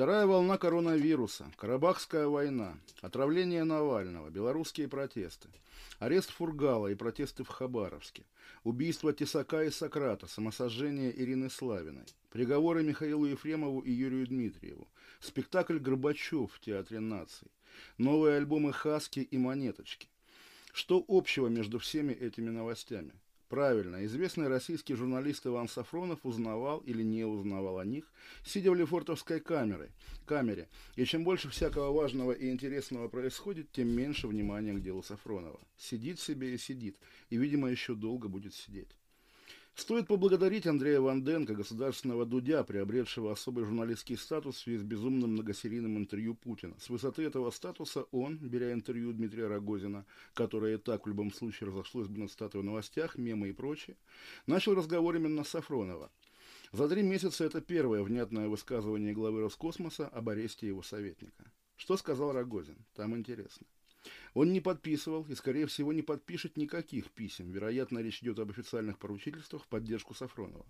Вторая волна коронавируса, Карабахская война, отравление Навального, белорусские протесты, арест Фургала и протесты в Хабаровске, убийство Тесака и Сократа, самосожжение Ирины Славиной, приговоры Михаилу Ефремову и Юрию Дмитриеву, спектакль «Горбачев» в Театре наций, новые альбомы «Хаски» и «Монеточки». Что общего между всеми этими новостями? Правильно, известный российский журналист Иван Сафронов узнавал или не узнавал о них, сидя в Лефортовской камере, камере. И чем больше всякого важного и интересного происходит, тем меньше внимания к делу Сафронова. Сидит себе и сидит, и, видимо, еще долго будет сидеть. Стоит поблагодарить Андрея Ванденко, государственного дудя, приобретшего особый журналистский статус в связи с безумным многосерийным интервью Путина. С высоты этого статуса он, беря интервью Дмитрия Рогозина, которое и так в любом случае разошлось бы на статуе в новостях, мемы и прочее, начал разговор именно с Сафронова. За три месяца это первое внятное высказывание главы Роскосмоса об аресте его советника. Что сказал Рогозин? Там интересно. Он не подписывал и, скорее всего, не подпишет никаких писем. Вероятно, речь идет об официальных поручительствах в поддержку Сафронова.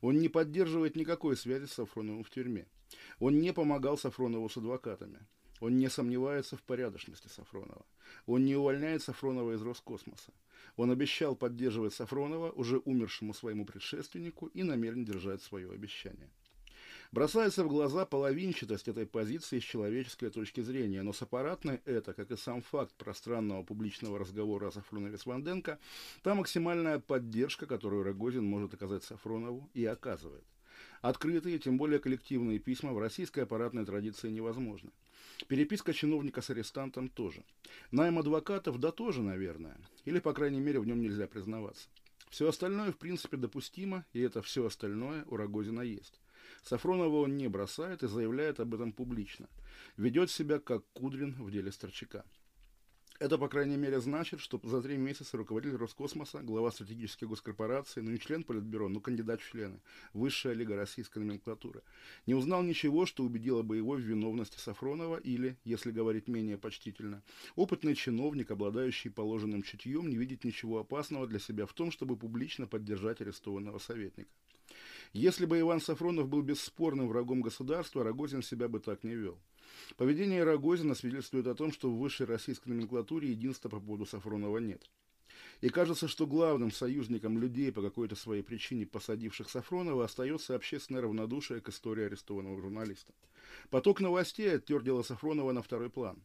Он не поддерживает никакой связи с Сафроновым в тюрьме. Он не помогал Сафронову с адвокатами. Он не сомневается в порядочности Сафронова. Он не увольняет Сафронова из Роскосмоса. Он обещал поддерживать Сафронова, уже умершему своему предшественнику, и намерен держать свое обещание. Бросается в глаза половинчатость этой позиции с человеческой точки зрения, но с аппаратной это, как и сам факт пространного публичного разговора о Сафронове с Ванденко, та максимальная поддержка, которую Рогозин может оказать Сафронову и оказывает. Открытые, тем более коллективные письма в российской аппаратной традиции невозможны. Переписка чиновника с арестантом тоже. Найм адвокатов, да тоже, наверное. Или, по крайней мере, в нем нельзя признаваться. Все остальное, в принципе, допустимо, и это все остальное у Рогозина есть. Сафронова он не бросает и заявляет об этом публично. Ведет себя как Кудрин в деле Старчака. Это, по крайней мере, значит, что за три месяца руководитель Роскосмоса, глава стратегической госкорпорации, ну не член Политбюро, но кандидат в члены, высшая лига российской номенклатуры, не узнал ничего, что убедило бы его в виновности Сафронова или, если говорить менее почтительно, опытный чиновник, обладающий положенным чутьем, не видит ничего опасного для себя в том, чтобы публично поддержать арестованного советника. Если бы Иван Сафронов был бесспорным врагом государства, Рогозин себя бы так не вел. Поведение Рогозина свидетельствует о том, что в высшей российской номенклатуре единства по поводу Сафронова нет. И кажется, что главным союзником людей, по какой-то своей причине посадивших Сафронова, остается общественное равнодушие к истории арестованного журналиста. Поток новостей оттер дело Сафронова на второй план.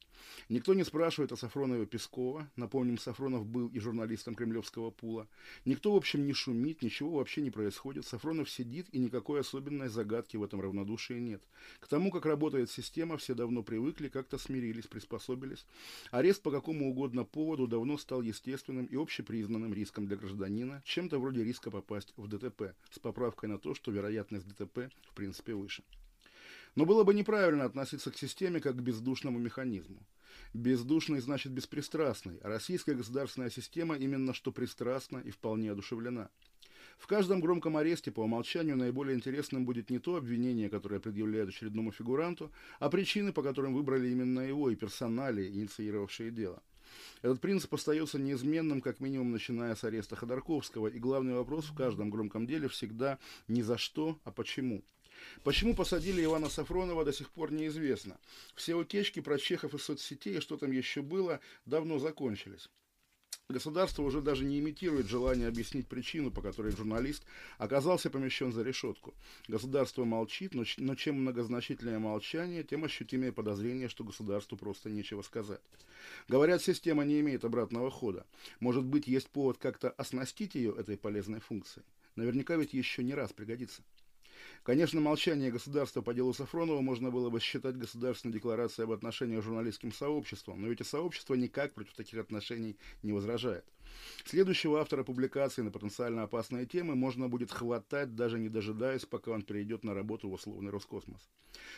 Никто не спрашивает о Сафронове Пескова. Напомним, Сафронов был и журналистом кремлевского пула. Никто, в общем, не шумит, ничего вообще не происходит. Сафронов сидит, и никакой особенной загадки в этом равнодушии нет. К тому, как работает система, все давно привыкли, как-то смирились, приспособились. Арест по какому угодно поводу давно стал естественным и общепризнанным риском для гражданина, чем-то вроде риска попасть в ДТП, с поправкой на то, что вероятность ДТП в принципе выше. Но было бы неправильно относиться к системе как к бездушному механизму. Бездушный значит беспристрастный, а российская государственная система именно что пристрастна и вполне одушевлена. В каждом громком аресте по умолчанию наиболее интересным будет не то обвинение, которое предъявляют очередному фигуранту, а причины, по которым выбрали именно его и персонали, инициировавшие дело. Этот принцип остается неизменным, как минимум, начиная с ареста Ходорковского, и главный вопрос в каждом громком деле всегда не за что, а почему – Почему посадили Ивана Сафронова, до сих пор неизвестно. Все утечки про чехов из соцсетей и что там еще было, давно закончились. Государство уже даже не имитирует желание объяснить причину, по которой журналист оказался помещен за решетку. Государство молчит, но, но чем многозначительнее молчание, тем ощутимее подозрение, что государству просто нечего сказать. Говорят, система не имеет обратного хода. Может быть, есть повод как-то оснастить ее этой полезной функцией? Наверняка ведь еще не раз пригодится. Конечно, молчание государства по делу Сафронова можно было бы считать государственной декларацией об отношениях с журналистским сообществом, но ведь и сообщество никак против таких отношений не возражает. Следующего автора публикации на потенциально опасные темы можно будет хватать, даже не дожидаясь, пока он перейдет на работу в условный Роскосмос.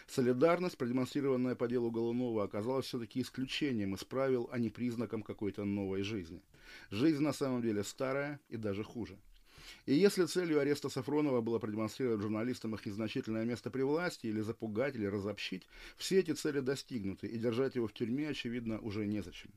Солидарность, продемонстрированная по делу Голунова, оказалась все-таки исключением из правил, а не признаком какой-то новой жизни. Жизнь на самом деле старая и даже хуже. И если целью ареста Сафронова было продемонстрировать журналистам их незначительное место при власти, или запугать, или разобщить, все эти цели достигнуты, и держать его в тюрьме, очевидно, уже незачем.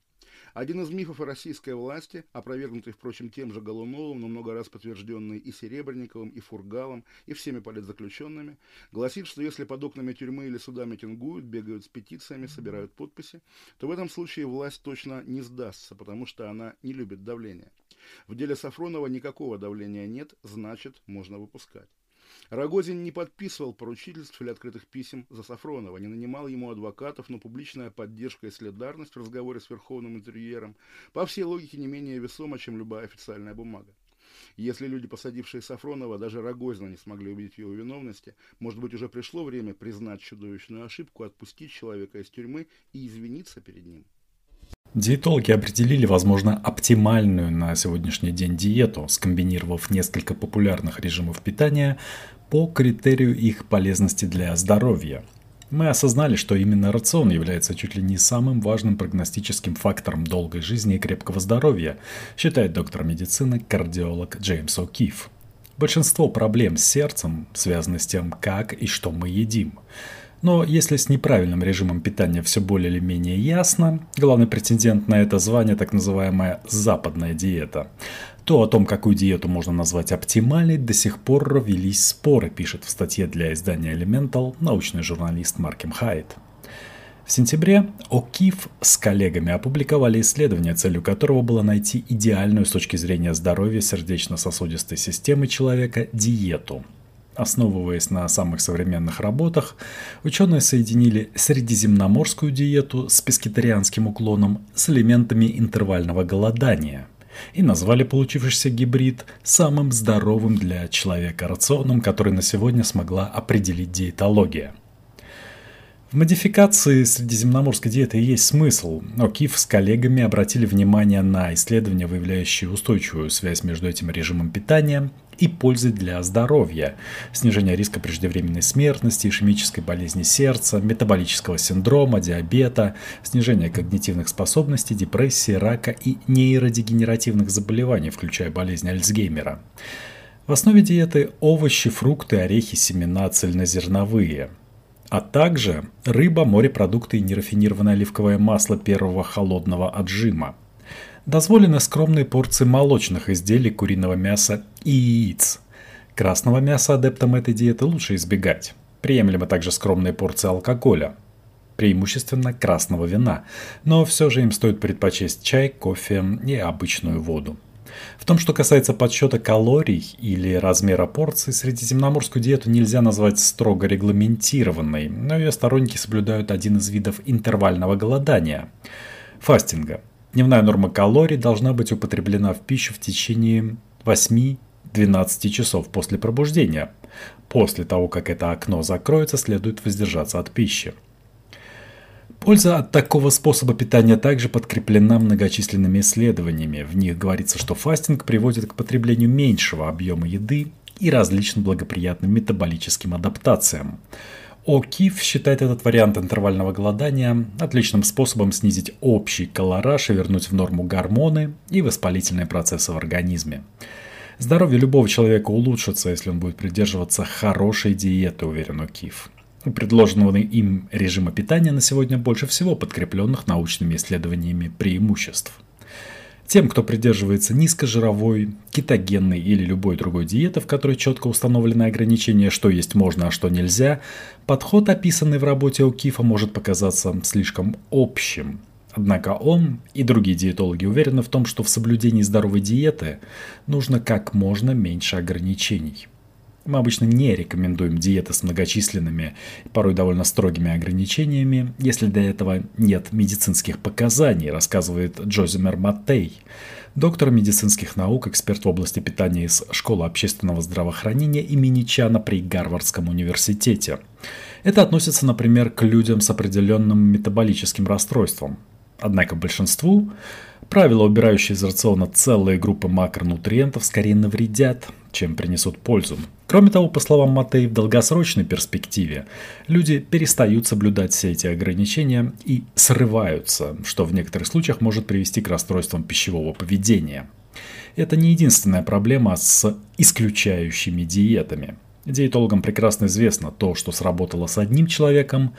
Один из мифов о российской власти, опровергнутый, впрочем, тем же Голуновым, но много раз подтвержденный и Серебренниковым, и Фургалом, и всеми политзаключенными, гласит, что если под окнами тюрьмы или суда митингуют, бегают с петициями, собирают подписи, то в этом случае власть точно не сдастся, потому что она не любит давления. В деле Сафронова никакого давления нет, значит, можно выпускать. Рогозин не подписывал поручительств или открытых писем за Сафронова, не нанимал ему адвокатов, но публичная поддержка и солидарность в разговоре с верховным интерьером по всей логике не менее весома, чем любая официальная бумага. Если люди, посадившие Сафронова, даже Рогозина не смогли убедить в его виновности, может быть, уже пришло время признать чудовищную ошибку, отпустить человека из тюрьмы и извиниться перед ним. Диетологи определили, возможно, оптимальную на сегодняшний день диету, скомбинировав несколько популярных режимов питания по критерию их полезности для здоровья. Мы осознали, что именно рацион является чуть ли не самым важным прогностическим фактором долгой жизни и крепкого здоровья, считает доктор медицины кардиолог Джеймс О'Кифф. Большинство проблем с сердцем связаны с тем, как и что мы едим. Но если с неправильным режимом питания все более или менее ясно, главный претендент на это звание так называемая западная диета, то о том, какую диету можно назвать оптимальной, до сих пор велись споры, пишет в статье для издания Elemental научный журналист Маркем Хайт. В сентябре О'Кифф с коллегами опубликовали исследование, целью которого было найти идеальную с точки зрения здоровья сердечно-сосудистой системы человека диету – Основываясь на самых современных работах, ученые соединили средиземноморскую диету с пескетарианским уклоном с элементами интервального голодания и назвали получившийся гибрид самым здоровым для человека рационом, который на сегодня смогла определить диетология – в модификации средиземноморской диеты есть смысл, но Киф с коллегами обратили внимание на исследования, выявляющие устойчивую связь между этим режимом питания и пользой для здоровья, снижение риска преждевременной смертности, ишемической болезни сердца, метаболического синдрома, диабета, снижение когнитивных способностей, депрессии, рака и нейродегенеративных заболеваний, включая болезнь Альцгеймера. В основе диеты овощи, фрукты, орехи, семена, цельнозерновые – а также рыба, морепродукты и нерафинированное оливковое масло первого холодного отжима. Дозволены скромные порции молочных изделий, куриного мяса и яиц. Красного мяса адептам этой диеты лучше избегать. Приемлемы также скромные порции алкоголя, преимущественно красного вина, но все же им стоит предпочесть чай, кофе и обычную воду. В том, что касается подсчета калорий или размера порций, средиземноморскую диету нельзя назвать строго регламентированной, но ее сторонники соблюдают один из видов интервального голодания – фастинга. Дневная норма калорий должна быть употреблена в пищу в течение 8-12 часов после пробуждения. После того, как это окно закроется, следует воздержаться от пищи. Польза от такого способа питания также подкреплена многочисленными исследованиями. В них говорится, что фастинг приводит к потреблению меньшего объема еды и различным благоприятным метаболическим адаптациям. О'Кифф считает этот вариант интервального голодания отличным способом снизить общий колораж и вернуть в норму гормоны и воспалительные процессы в организме. Здоровье любого человека улучшится, если он будет придерживаться хорошей диеты, уверен О'Кифф предложенного им режима питания на сегодня больше всего подкрепленных научными исследованиями преимуществ. Тем, кто придерживается низкожировой, кетогенной или любой другой диеты, в которой четко установлены ограничения, что есть можно, а что нельзя, подход, описанный в работе О'Кифа, может показаться слишком общим. Однако он и другие диетологи уверены в том, что в соблюдении здоровой диеты нужно как можно меньше ограничений. Мы обычно не рекомендуем диеты с многочисленными, порой довольно строгими ограничениями, если для этого нет медицинских показаний, рассказывает Джозимер Маттей, доктор медицинских наук, эксперт в области питания из Школы общественного здравоохранения имени Чана при Гарвардском университете. Это относится, например, к людям с определенным метаболическим расстройством. Однако большинству правила, убирающие из рациона целые группы макронутриентов, скорее навредят, чем принесут пользу. Кроме того, по словам Матей, в долгосрочной перспективе люди перестают соблюдать все эти ограничения и срываются, что в некоторых случаях может привести к расстройствам пищевого поведения. Это не единственная проблема с исключающими диетами. Диетологам прекрасно известно, то, что сработало с одним человеком,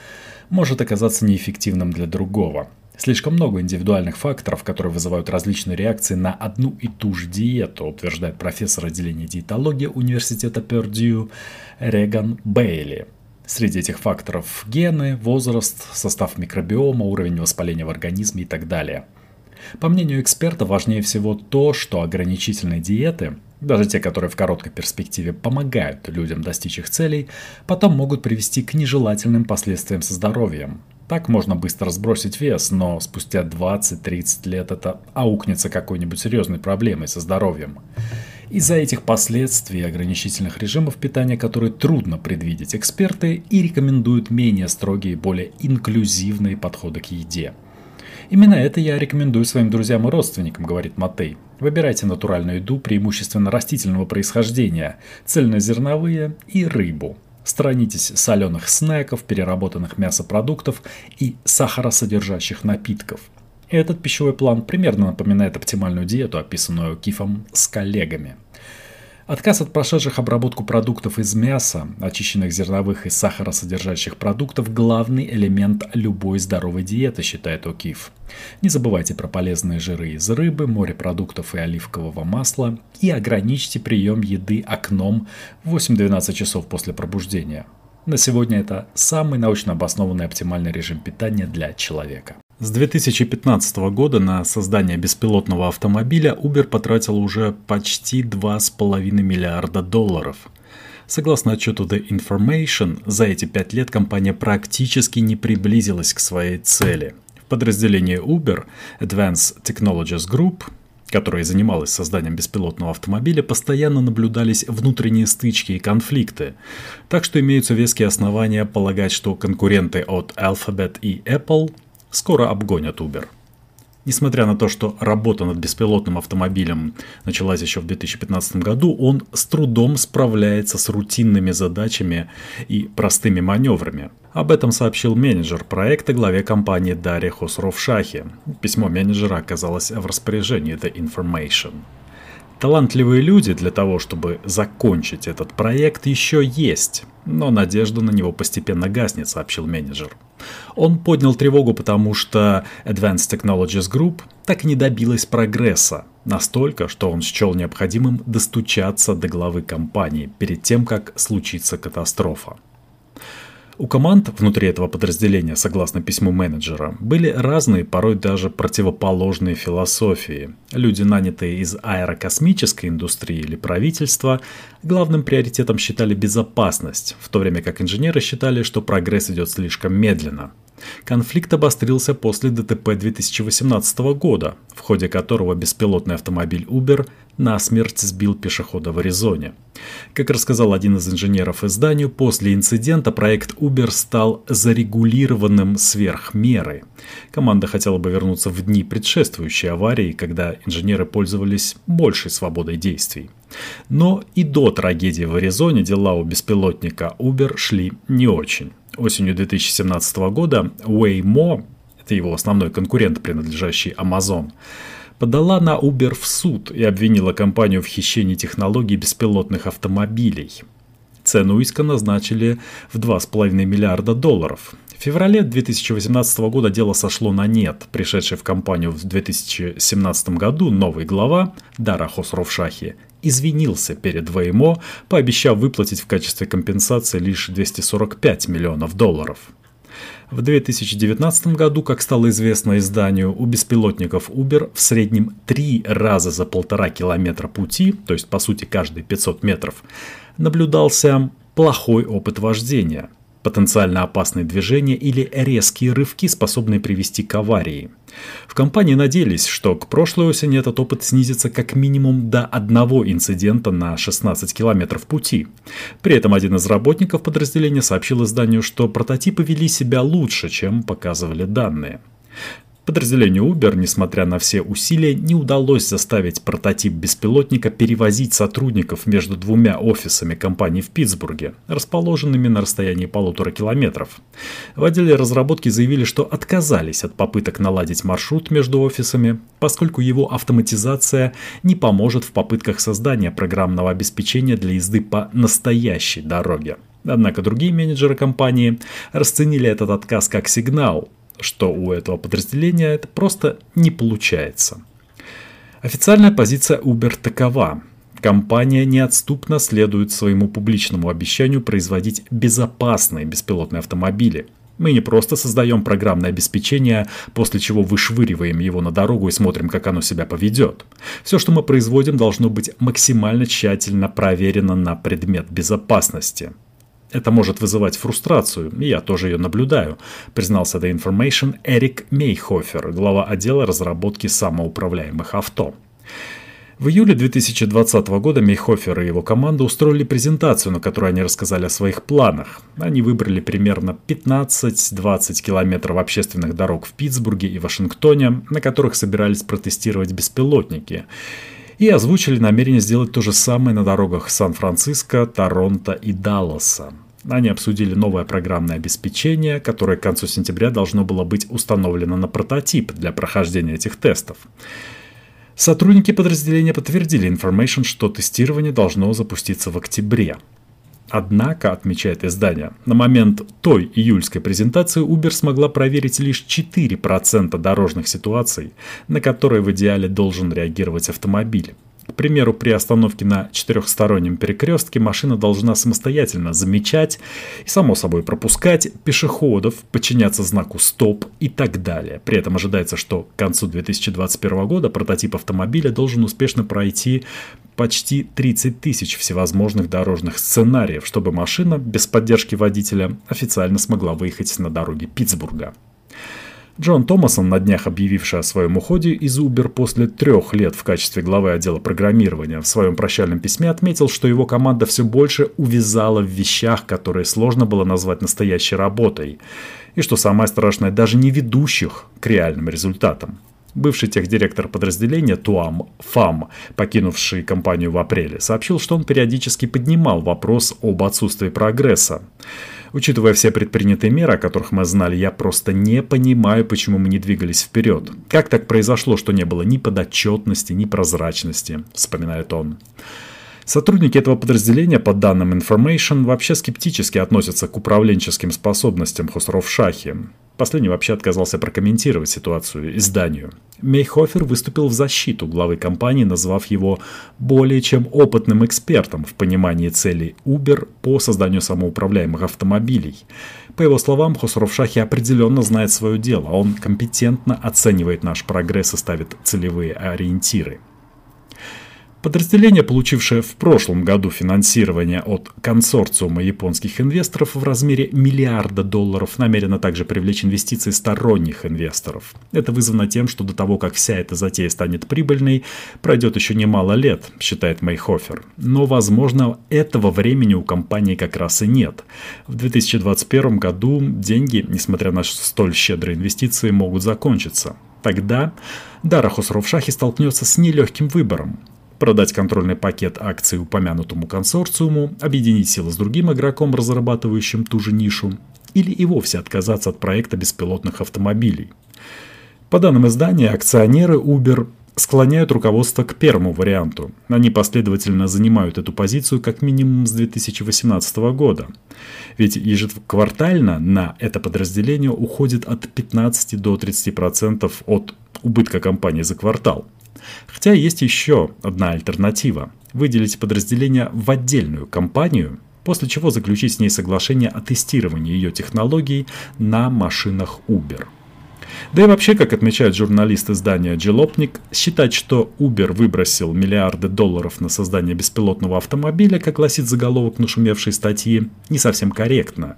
может оказаться неэффективным для другого. Слишком много индивидуальных факторов, которые вызывают различные реакции на одну и ту же диету, утверждает профессор отделения диетологии Университета Пердью Реган Бейли. Среди этих факторов гены, возраст, состав микробиома, уровень воспаления в организме и так далее. По мнению эксперта, важнее всего то, что ограничительные диеты, даже те, которые в короткой перспективе помогают людям достичь их целей, потом могут привести к нежелательным последствиям со здоровьем. Так можно быстро сбросить вес, но спустя 20-30 лет это аукнется какой-нибудь серьезной проблемой со здоровьем. Из-за этих последствий ограничительных режимов питания, которые трудно предвидеть, эксперты и рекомендуют менее строгие более инклюзивные подходы к еде. Именно это я рекомендую своим друзьям и родственникам, говорит Матей. Выбирайте натуральную еду, преимущественно растительного происхождения, цельнозерновые и рыбу. Сторонитесь соленых снеков, переработанных мясопродуктов и сахаросодержащих напитков – этот пищевой план примерно напоминает оптимальную диету, описанную Кифом с коллегами. Отказ от прошедших обработку продуктов из мяса, очищенных зерновых и сахаросодержащих продуктов – главный элемент любой здоровой диеты, считает О'Киф. Не забывайте про полезные жиры из рыбы, морепродуктов и оливкового масла и ограничьте прием еды окном в 8-12 часов после пробуждения. На сегодня это самый научно обоснованный оптимальный режим питания для человека. С 2015 года на создание беспилотного автомобиля Uber потратил уже почти 2,5 миллиарда долларов. Согласно отчету The Information, за эти пять лет компания практически не приблизилась к своей цели. В подразделении Uber Advanced Technologies Group которая занималась созданием беспилотного автомобиля, постоянно наблюдались внутренние стычки и конфликты. Так что имеются веские основания полагать, что конкуренты от Alphabet и Apple скоро обгонят Uber. Несмотря на то, что работа над беспилотным автомобилем началась еще в 2015 году, он с трудом справляется с рутинными задачами и простыми маневрами. Об этом сообщил менеджер проекта главе компании Дарья Хосров-Шахи. Письмо менеджера оказалось в распоряжении The Information. Талантливые люди для того, чтобы закончить этот проект, еще есть, но надежда на него постепенно гаснет, сообщил менеджер. Он поднял тревогу, потому что Advanced Technologies Group так и не добилась прогресса, настолько, что он счел необходимым достучаться до главы компании перед тем, как случится катастрофа. У команд внутри этого подразделения, согласно письму менеджера, были разные, порой даже противоположные философии. Люди, нанятые из аэрокосмической индустрии или правительства, главным приоритетом считали безопасность, в то время как инженеры считали, что прогресс идет слишком медленно. Конфликт обострился после ДТП 2018 года, в ходе которого беспилотный автомобиль Uber насмерть сбил пешехода в Аризоне. Как рассказал один из инженеров изданию, после инцидента проект Uber стал зарегулированным сверх меры. Команда хотела бы вернуться в дни предшествующей аварии, когда инженеры пользовались большей свободой действий. Но и до трагедии в Аризоне дела у беспилотника Uber шли не очень. Осенью 2017 года Waymo, это его основной конкурент, принадлежащий Amazon, подала на Uber в суд и обвинила компанию в хищении технологий беспилотных автомобилей. Цену иска назначили в 2,5 миллиарда долларов. В феврале 2018 года дело сошло на нет. Пришедший в компанию в 2017 году новый глава Дара Хосровшахи извинился перед ВМО, пообещав выплатить в качестве компенсации лишь 245 миллионов долларов. В 2019 году, как стало известно изданию, у беспилотников Uber в среднем три раза за полтора километра пути, то есть по сути каждые 500 метров, наблюдался плохой опыт вождения – потенциально опасные движения или резкие рывки, способные привести к аварии. В компании надеялись, что к прошлой осени этот опыт снизится как минимум до одного инцидента на 16 километров пути. При этом один из работников подразделения сообщил изданию, что прототипы вели себя лучше, чем показывали данные. Подразделению Uber, несмотря на все усилия, не удалось заставить прототип беспилотника перевозить сотрудников между двумя офисами компании в Питтсбурге, расположенными на расстоянии полутора километров. В отделе разработки заявили, что отказались от попыток наладить маршрут между офисами, поскольку его автоматизация не поможет в попытках создания программного обеспечения для езды по настоящей дороге. Однако другие менеджеры компании расценили этот отказ как сигнал, что у этого подразделения это просто не получается. Официальная позиция Uber такова. Компания неотступно следует своему публичному обещанию производить безопасные беспилотные автомобили. Мы не просто создаем программное обеспечение, после чего вышвыриваем его на дорогу и смотрим, как оно себя поведет. Все, что мы производим, должно быть максимально тщательно проверено на предмет безопасности. Это может вызывать фрустрацию, и я тоже ее наблюдаю, признался The Information Эрик Мейхофер, глава отдела разработки самоуправляемых авто. В июле 2020 года Мейхофер и его команда устроили презентацию, на которой они рассказали о своих планах. Они выбрали примерно 15-20 километров общественных дорог в Питтсбурге и Вашингтоне, на которых собирались протестировать беспилотники и озвучили намерение сделать то же самое на дорогах Сан-Франциско, Торонто и Далласа. Они обсудили новое программное обеспечение, которое к концу сентября должно было быть установлено на прототип для прохождения этих тестов. Сотрудники подразделения подтвердили Information, что тестирование должно запуститься в октябре. Однако, отмечает издание, на момент той июльской презентации Uber смогла проверить лишь 4% дорожных ситуаций, на которые в идеале должен реагировать автомобиль. К примеру, при остановке на четырехстороннем перекрестке машина должна самостоятельно замечать и, само собой, пропускать пешеходов, подчиняться знаку «стоп» и так далее. При этом ожидается, что к концу 2021 года прототип автомобиля должен успешно пройти почти 30 тысяч всевозможных дорожных сценариев, чтобы машина без поддержки водителя официально смогла выехать на дороге Питтсбурга. Джон Томасон, на днях объявивший о своем уходе из Uber после трех лет в качестве главы отдела программирования, в своем прощальном письме отметил, что его команда все больше увязала в вещах, которые сложно было назвать настоящей работой, и что самое страшное, даже не ведущих к реальным результатам. Бывший техдиректор подразделения Туам Фам, покинувший компанию в апреле, сообщил, что он периодически поднимал вопрос об отсутствии прогресса. Учитывая все предпринятые меры, о которых мы знали, я просто не понимаю, почему мы не двигались вперед. Как так произошло, что не было ни подотчетности, ни прозрачности, вспоминает он. Сотрудники этого подразделения, по данным Information, вообще скептически относятся к управленческим способностям Хусров Шахи. Последний вообще отказался прокомментировать ситуацию изданию. Мейхофер выступил в защиту главы компании, назвав его более чем опытным экспертом в понимании целей Uber по созданию самоуправляемых автомобилей. По его словам, Хосров Шахи определенно знает свое дело, он компетентно оценивает наш прогресс и ставит целевые ориентиры. Подразделение, получившее в прошлом году финансирование от консорциума японских инвесторов в размере миллиарда долларов, намерено также привлечь инвестиции сторонних инвесторов. Это вызвано тем, что до того, как вся эта затея станет прибыльной, пройдет еще немало лет, считает Мейхофер. Но, возможно, этого времени у компании как раз и нет. В 2021 году деньги, несмотря на столь щедрые инвестиции, могут закончиться. Тогда Дара Хосровшахи столкнется с нелегким выбором продать контрольный пакет акций упомянутому консорциуму, объединить силы с другим игроком, разрабатывающим ту же нишу, или и вовсе отказаться от проекта беспилотных автомобилей. По данным издания, акционеры Uber склоняют руководство к первому варианту. Они последовательно занимают эту позицию как минимум с 2018 года. Ведь ежеквартально на это подразделение уходит от 15 до 30% от убытка компании за квартал. Хотя есть еще одна альтернатива – выделить подразделение в отдельную компанию, после чего заключить с ней соглашение о тестировании ее технологий на машинах Uber. Да и вообще, как отмечает журналист издания Джелопник, считать, что Uber выбросил миллиарды долларов на создание беспилотного автомобиля, как гласит заголовок нашумевшей статьи, не совсем корректно.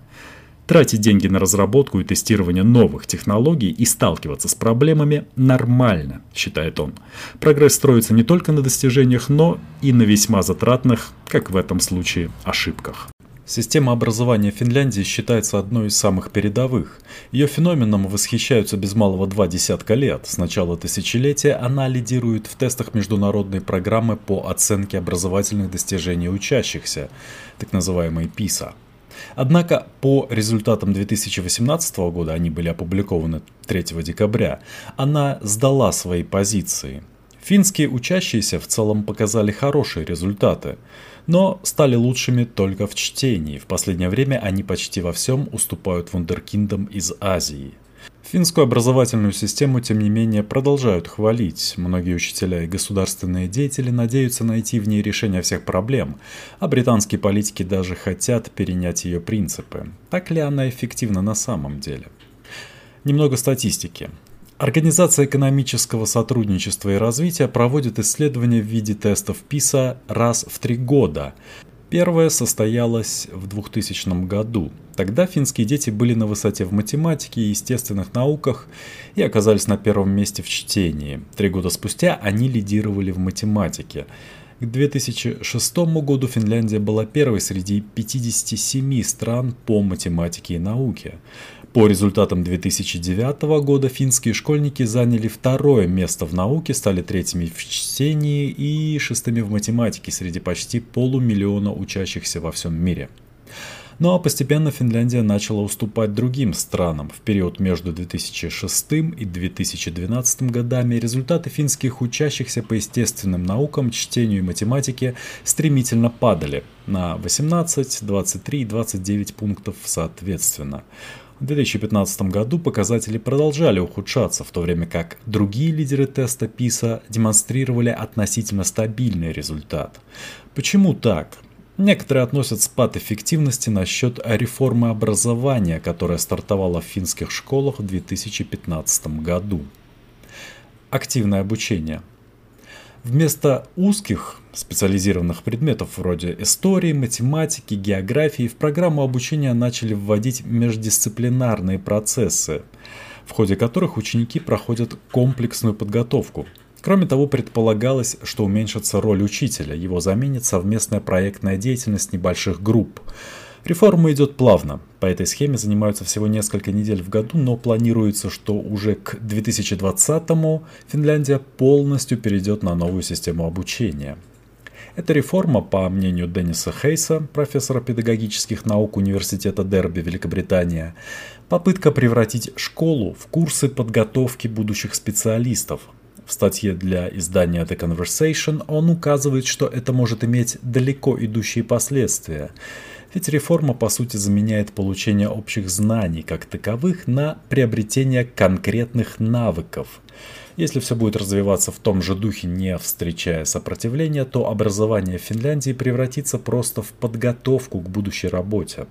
Тратить деньги на разработку и тестирование новых технологий и сталкиваться с проблемами нормально, считает он. Прогресс строится не только на достижениях, но и на весьма затратных, как в этом случае, ошибках. Система образования Финляндии считается одной из самых передовых. Ее феноменом восхищаются без малого два десятка лет. С начала тысячелетия она лидирует в тестах международной программы по оценке образовательных достижений учащихся, так называемой ПИСА. Однако по результатам 2018 года, они были опубликованы 3 декабря, она сдала свои позиции. Финские учащиеся в целом показали хорошие результаты – но стали лучшими только в чтении. В последнее время они почти во всем уступают вундеркиндам из Азии. Финскую образовательную систему, тем не менее, продолжают хвалить. Многие учителя и государственные деятели надеются найти в ней решение всех проблем, а британские политики даже хотят перенять ее принципы. Так ли она эффективна на самом деле? Немного статистики. Организация экономического сотрудничества и развития проводит исследования в виде тестов ПИСА раз в три года. Первое состоялось в 2000 году. Тогда финские дети были на высоте в математике и естественных науках и оказались на первом месте в чтении. Три года спустя они лидировали в математике. К 2006 году Финляндия была первой среди 57 стран по математике и науке. По результатам 2009 года финские школьники заняли второе место в науке, стали третьими в чтении и шестыми в математике среди почти полумиллиона учащихся во всем мире. Ну а постепенно Финляндия начала уступать другим странам. В период между 2006 и 2012 годами результаты финских учащихся по естественным наукам, чтению и математике стремительно падали на 18, 23 и 29 пунктов соответственно. В 2015 году показатели продолжали ухудшаться, в то время как другие лидеры теста ПИСа демонстрировали относительно стабильный результат. Почему так? Некоторые относят спад эффективности на счет реформы образования, которая стартовала в финских школах в 2015 году. Активное обучение – Вместо узких специализированных предметов вроде истории, математики, географии в программу обучения начали вводить междисциплинарные процессы, в ходе которых ученики проходят комплексную подготовку. Кроме того, предполагалось, что уменьшится роль учителя, его заменит совместная проектная деятельность небольших групп – Реформа идет плавно. По этой схеме занимаются всего несколько недель в году, но планируется, что уже к 2020-му Финляндия полностью перейдет на новую систему обучения. Эта реформа, по мнению Денниса Хейса, профессора педагогических наук Университета Дерби, Великобритания, попытка превратить школу в курсы подготовки будущих специалистов. В статье для издания The Conversation он указывает, что это может иметь далеко идущие последствия – ведь реформа по сути заменяет получение общих знаний как таковых на приобретение конкретных навыков. Если все будет развиваться в том же духе, не встречая сопротивления, то образование в Финляндии превратится просто в подготовку к будущей работе.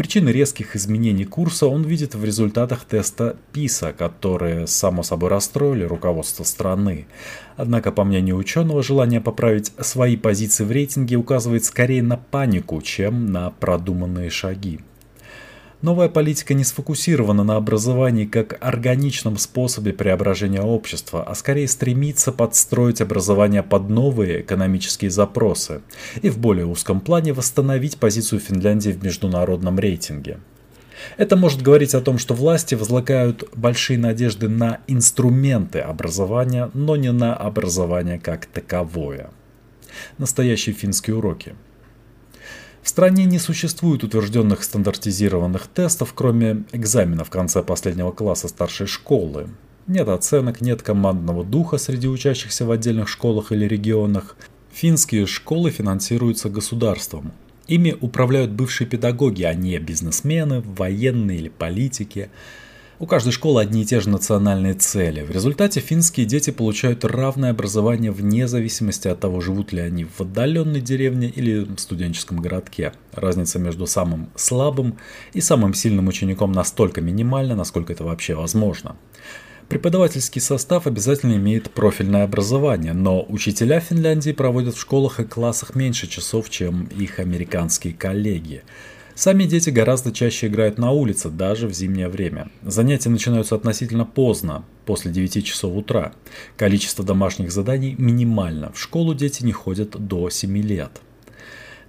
Причины резких изменений курса он видит в результатах теста ПИСа, которые, само собой, расстроили руководство страны. Однако, по мнению ученого, желание поправить свои позиции в рейтинге указывает скорее на панику, чем на продуманные шаги. Новая политика не сфокусирована на образовании как органичном способе преображения общества, а скорее стремится подстроить образование под новые экономические запросы и в более узком плане восстановить позицию Финляндии в международном рейтинге. Это может говорить о том, что власти возлагают большие надежды на инструменты образования, но не на образование как таковое. Настоящие финские уроки – в стране не существует утвержденных стандартизированных тестов, кроме экзамена в конце последнего класса старшей школы. Нет оценок, нет командного духа среди учащихся в отдельных школах или регионах. Финские школы финансируются государством. Ими управляют бывшие педагоги, а не бизнесмены, военные или политики. У каждой школы одни и те же национальные цели. В результате финские дети получают равное образование вне зависимости от того, живут ли они в отдаленной деревне или студенческом городке. Разница между самым слабым и самым сильным учеником настолько минимальна, насколько это вообще возможно. Преподавательский состав обязательно имеет профильное образование, но учителя Финляндии проводят в школах и классах меньше часов, чем их американские коллеги. Сами дети гораздо чаще играют на улице, даже в зимнее время. Занятия начинаются относительно поздно, после 9 часов утра. Количество домашних заданий минимально. В школу дети не ходят до 7 лет.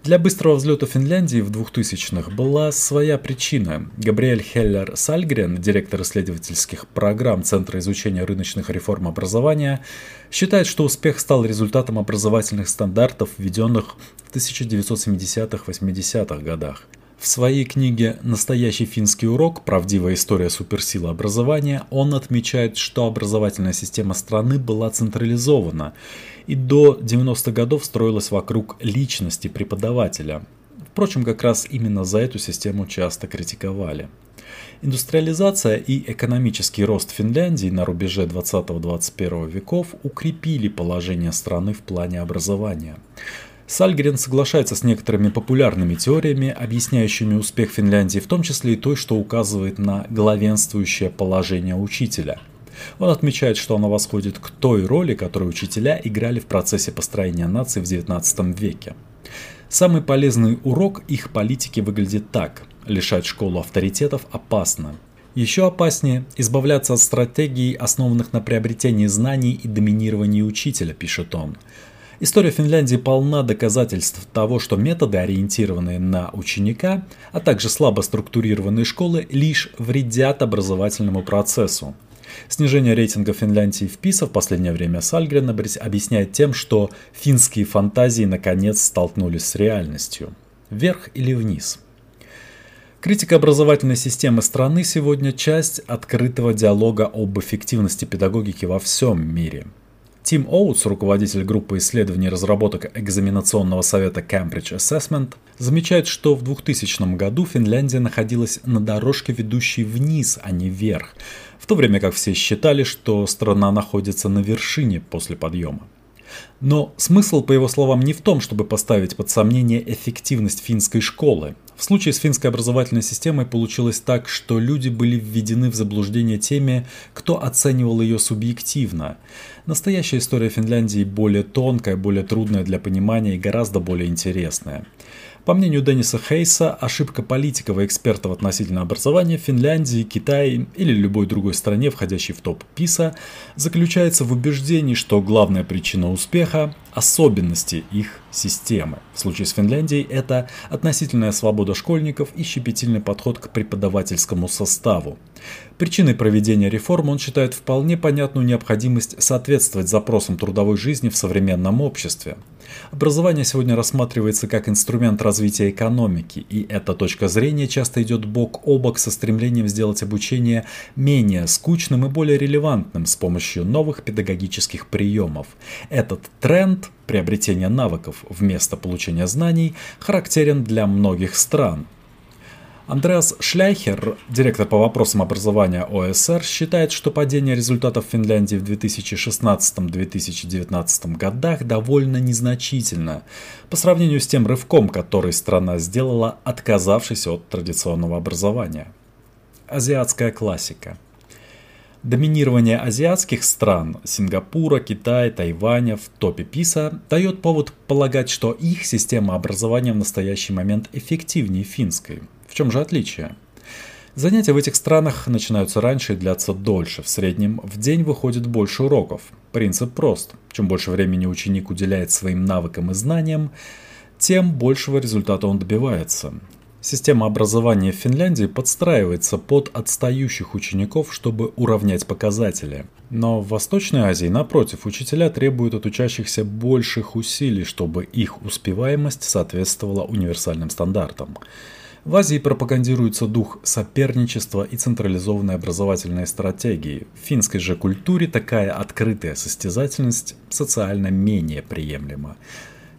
Для быстрого взлета Финляндии в 2000-х была своя причина. Габриэль Хеллер Сальгрен, директор исследовательских программ Центра изучения рыночных реформ образования, считает, что успех стал результатом образовательных стандартов, введенных в 1970-80-х годах. В своей книге «Настоящий финский урок. Правдивая история суперсилы образования» он отмечает, что образовательная система страны была централизована и до 90-х годов строилась вокруг личности преподавателя. Впрочем, как раз именно за эту систему часто критиковали. Индустриализация и экономический рост Финляндии на рубеже 20-21 веков укрепили положение страны в плане образования. Сальгрен соглашается с некоторыми популярными теориями, объясняющими успех Финляндии, в том числе и той, что указывает на главенствующее положение учителя. Он отмечает, что она восходит к той роли, которую учителя играли в процессе построения нации в XIX веке. Самый полезный урок их политики выглядит так. Лишать школу авторитетов опасно. Еще опаснее – избавляться от стратегий, основанных на приобретении знаний и доминировании учителя, пишет он. История Финляндии полна доказательств того, что методы, ориентированные на ученика, а также слабо структурированные школы, лишь вредят образовательному процессу. Снижение рейтинга Финляндии в ПИСа в последнее время Сальгрен объясняет тем, что финские фантазии наконец столкнулись с реальностью. Вверх или вниз? Критика образовательной системы страны сегодня часть открытого диалога об эффективности педагогики во всем мире – Тим Оутс, руководитель группы исследований и разработок экзаменационного совета Cambridge Assessment, замечает, что в 2000 году Финляндия находилась на дорожке, ведущей вниз, а не вверх, в то время как все считали, что страна находится на вершине после подъема. Но смысл, по его словам, не в том, чтобы поставить под сомнение эффективность финской школы. В случае с финской образовательной системой получилось так, что люди были введены в заблуждение теми, кто оценивал ее субъективно. Настоящая история Финляндии более тонкая, более трудная для понимания и гораздо более интересная. По мнению Денниса Хейса, ошибка политиков и экспертов относительно образования в Финляндии, Китае или любой другой стране, входящей в топ ПИСа, заключается в убеждении, что главная причина успеха – особенности их системы. В случае с Финляндией это относительная свобода школьников и щепетильный подход к преподавательскому составу. Причиной проведения реформ он считает вполне понятную необходимость соответствовать запросам трудовой жизни в современном обществе. Образование сегодня рассматривается как инструмент развития экономики, и эта точка зрения часто идет бок о бок со стремлением сделать обучение менее скучным и более релевантным с помощью новых педагогических приемов. Этот тренд приобретения навыков вместо получения знаний характерен для многих стран, Андреас Шляйхер, директор по вопросам образования ОСР, считает, что падение результатов Финляндии в 2016-2019 годах довольно незначительно по сравнению с тем рывком, который страна сделала, отказавшись от традиционного образования. Азиатская классика – Доминирование азиатских стран – Сингапура, Китая, Тайваня в топе ПИСа – дает повод полагать, что их система образования в настоящий момент эффективнее финской. В чем же отличие? Занятия в этих странах начинаются раньше и длятся дольше. В среднем в день выходит больше уроков. Принцип прост. Чем больше времени ученик уделяет своим навыкам и знаниям, тем большего результата он добивается. Система образования в Финляндии подстраивается под отстающих учеников, чтобы уравнять показатели. Но в Восточной Азии, напротив, учителя требуют от учащихся больших усилий, чтобы их успеваемость соответствовала универсальным стандартам. В Азии пропагандируется дух соперничества и централизованной образовательной стратегии. В финской же культуре такая открытая состязательность социально менее приемлема.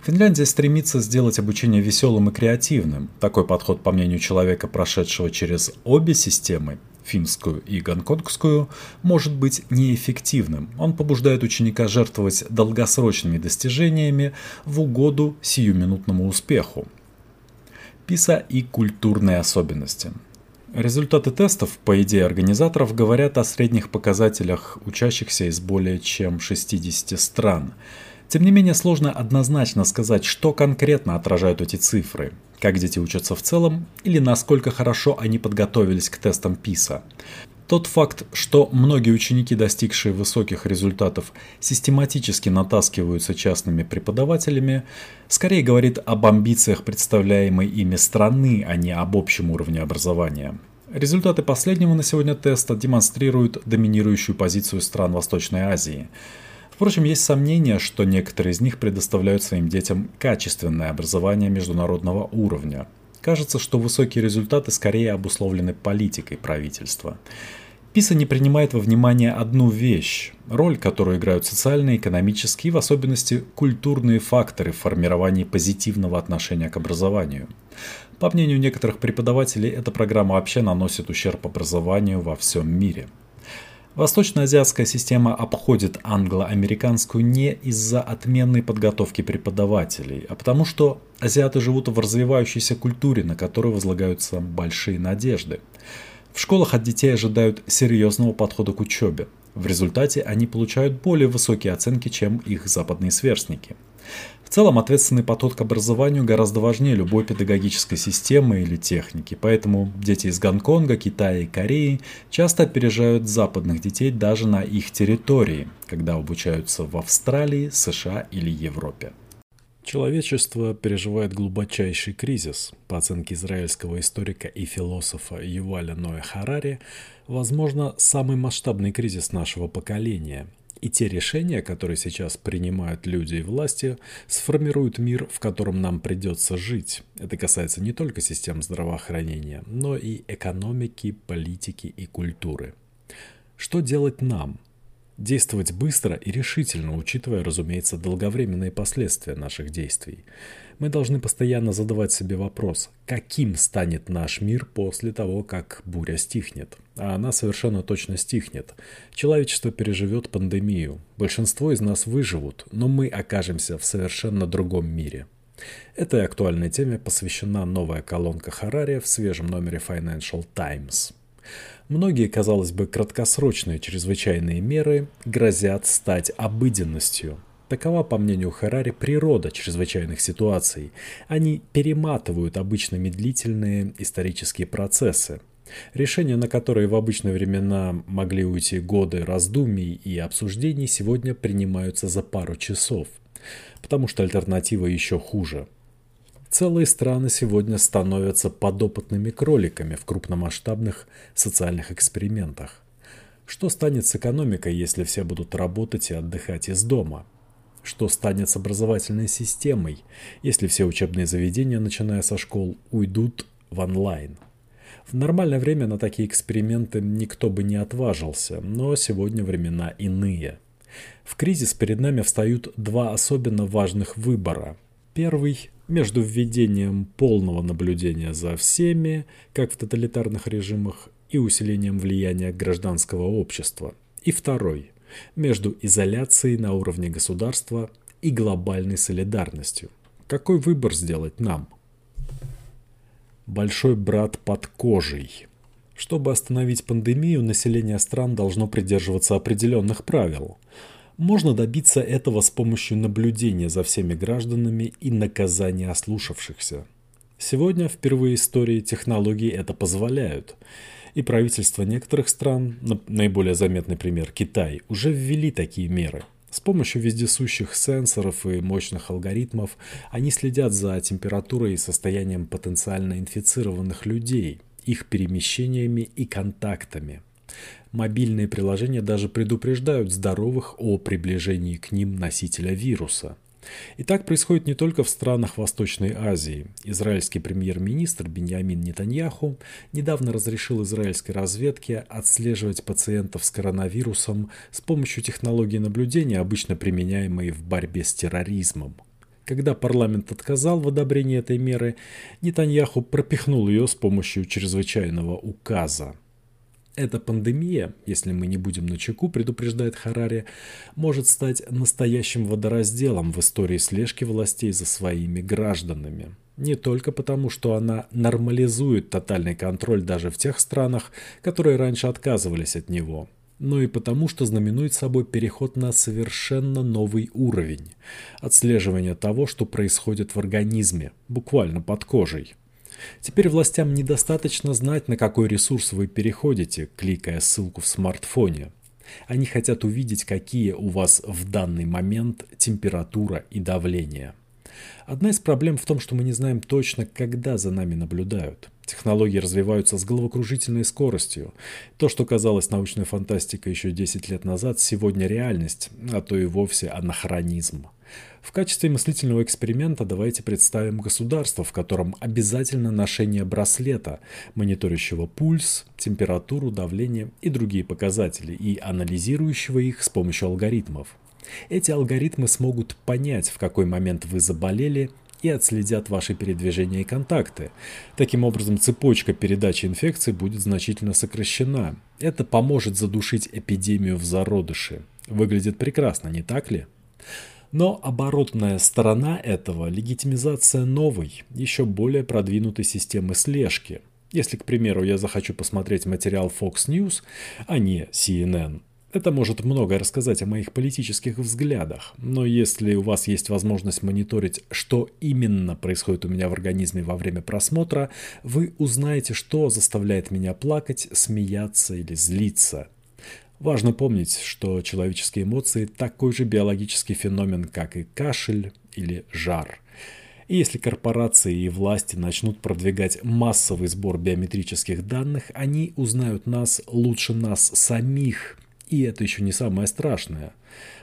Финляндия стремится сделать обучение веселым и креативным. Такой подход, по мнению человека, прошедшего через обе системы, финскую и гонконгскую, может быть неэффективным. Он побуждает ученика жертвовать долгосрочными достижениями в угоду сиюминутному успеху. ПИСа и культурные особенности. Результаты тестов, по идее организаторов, говорят о средних показателях учащихся из более чем 60 стран. Тем не менее, сложно однозначно сказать, что конкретно отражают эти цифры, как дети учатся в целом или насколько хорошо они подготовились к тестам ПИСа. Тот факт, что многие ученики, достигшие высоких результатов, систематически натаскиваются частными преподавателями, скорее говорит об амбициях представляемой ими страны, а не об общем уровне образования. Результаты последнего на сегодня теста демонстрируют доминирующую позицию стран Восточной Азии. Впрочем, есть сомнения, что некоторые из них предоставляют своим детям качественное образование международного уровня. Кажется, что высокие результаты скорее обусловлены политикой правительства. ПИСа не принимает во внимание одну вещь – роль, которую играют социальные, экономические и в особенности культурные факторы в формировании позитивного отношения к образованию. По мнению некоторых преподавателей, эта программа вообще наносит ущерб образованию во всем мире. Восточноазиатская система обходит англо-американскую не из-за отменной подготовки преподавателей, а потому что азиаты живут в развивающейся культуре, на которую возлагаются большие надежды – в школах от детей ожидают серьезного подхода к учебе. В результате они получают более высокие оценки, чем их западные сверстники. В целом ответственный подход к образованию гораздо важнее любой педагогической системы или техники, поэтому дети из Гонконга, Китая и Кореи часто опережают западных детей даже на их территории, когда обучаются в Австралии, США или Европе. Человечество переживает глубочайший кризис. По оценке израильского историка и философа Юваля Ноя Харари, возможно, самый масштабный кризис нашего поколения. И те решения, которые сейчас принимают люди и власти, сформируют мир, в котором нам придется жить. Это касается не только систем здравоохранения, но и экономики, политики и культуры. Что делать нам – Действовать быстро и решительно, учитывая, разумеется, долговременные последствия наших действий. Мы должны постоянно задавать себе вопрос, каким станет наш мир после того, как буря стихнет. А она совершенно точно стихнет. Человечество переживет пандемию. Большинство из нас выживут, но мы окажемся в совершенно другом мире. Этой актуальной теме посвящена новая колонка Харари в свежем номере Financial Times. Многие, казалось бы, краткосрочные чрезвычайные меры грозят стать обыденностью. Такова, по мнению Харари, природа чрезвычайных ситуаций. Они перематывают обычно медлительные исторические процессы. Решения, на которые в обычные времена могли уйти годы раздумий и обсуждений, сегодня принимаются за пару часов. Потому что альтернатива еще хуже – Целые страны сегодня становятся подопытными кроликами в крупномасштабных социальных экспериментах. Что станет с экономикой, если все будут работать и отдыхать из дома? Что станет с образовательной системой, если все учебные заведения, начиная со школ, уйдут в онлайн? В нормальное время на такие эксперименты никто бы не отважился, но сегодня времена иные. В кризис перед нами встают два особенно важных выбора. Первый между введением полного наблюдения за всеми, как в тоталитарных режимах, и усилением влияния гражданского общества. И второй – между изоляцией на уровне государства и глобальной солидарностью. Какой выбор сделать нам? Большой брат под кожей. Чтобы остановить пандемию, население стран должно придерживаться определенных правил – можно добиться этого с помощью наблюдения за всеми гражданами и наказания ослушавшихся. Сегодня впервые в истории технологии это позволяют. И правительства некоторых стран, наиболее заметный пример Китай, уже ввели такие меры. С помощью вездесущих сенсоров и мощных алгоритмов они следят за температурой и состоянием потенциально инфицированных людей, их перемещениями и контактами – Мобильные приложения даже предупреждают здоровых о приближении к ним носителя вируса. И так происходит не только в странах Восточной Азии. Израильский премьер-министр Беньямин Нетаньяху недавно разрешил израильской разведке отслеживать пациентов с коронавирусом с помощью технологии наблюдения, обычно применяемой в борьбе с терроризмом. Когда парламент отказал в одобрении этой меры, Нетаньяху пропихнул ее с помощью чрезвычайного указа. Эта пандемия, если мы не будем на чеку, предупреждает Харари, может стать настоящим водоразделом в истории слежки властей за своими гражданами. Не только потому, что она нормализует тотальный контроль даже в тех странах, которые раньше отказывались от него, но и потому, что знаменует собой переход на совершенно новый уровень – отслеживание того, что происходит в организме, буквально под кожей – Теперь властям недостаточно знать, на какой ресурс вы переходите, кликая ссылку в смартфоне. Они хотят увидеть, какие у вас в данный момент температура и давление. Одна из проблем в том, что мы не знаем точно, когда за нами наблюдают. Технологии развиваются с головокружительной скоростью. То, что казалось научной фантастикой еще 10 лет назад, сегодня реальность, а то и вовсе анахронизм. В качестве мыслительного эксперимента давайте представим государство, в котором обязательно ношение браслета, мониторящего пульс, температуру, давление и другие показатели, и анализирующего их с помощью алгоритмов. Эти алгоритмы смогут понять, в какой момент вы заболели, и отследят ваши передвижения и контакты. Таким образом, цепочка передачи инфекции будет значительно сокращена. Это поможет задушить эпидемию в зародыше. Выглядит прекрасно, не так ли? Но оборотная сторона этого – легитимизация новой, еще более продвинутой системы слежки. Если, к примеру, я захочу посмотреть материал Fox News, а не CNN, это может многое рассказать о моих политических взглядах, но если у вас есть возможность мониторить, что именно происходит у меня в организме во время просмотра, вы узнаете, что заставляет меня плакать, смеяться или злиться. Важно помнить, что человеческие эмоции такой же биологический феномен, как и кашель или жар. И если корпорации и власти начнут продвигать массовый сбор биометрических данных, они узнают нас лучше нас самих. И это еще не самое страшное.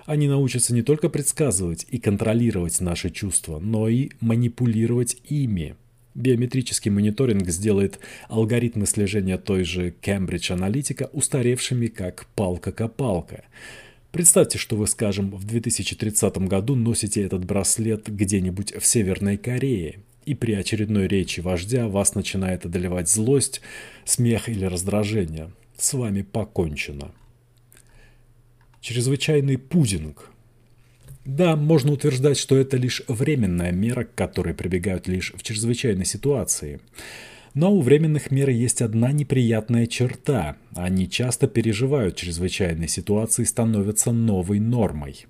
Они научатся не только предсказывать и контролировать наши чувства, но и манипулировать ими. Биометрический мониторинг сделает алгоритмы слежения той же Cambridge Analytica устаревшими как палка-копалка. Представьте, что вы, скажем, в 2030 году носите этот браслет где-нибудь в Северной Корее, и при очередной речи вождя вас начинает одолевать злость, смех или раздражение. С вами покончено. Чрезвычайный пудинг да, можно утверждать, что это лишь временная мера, к которой прибегают лишь в чрезвычайной ситуации. Но у временных мер есть одна неприятная черта. Они часто переживают чрезвычайные ситуации и становятся новой нормой.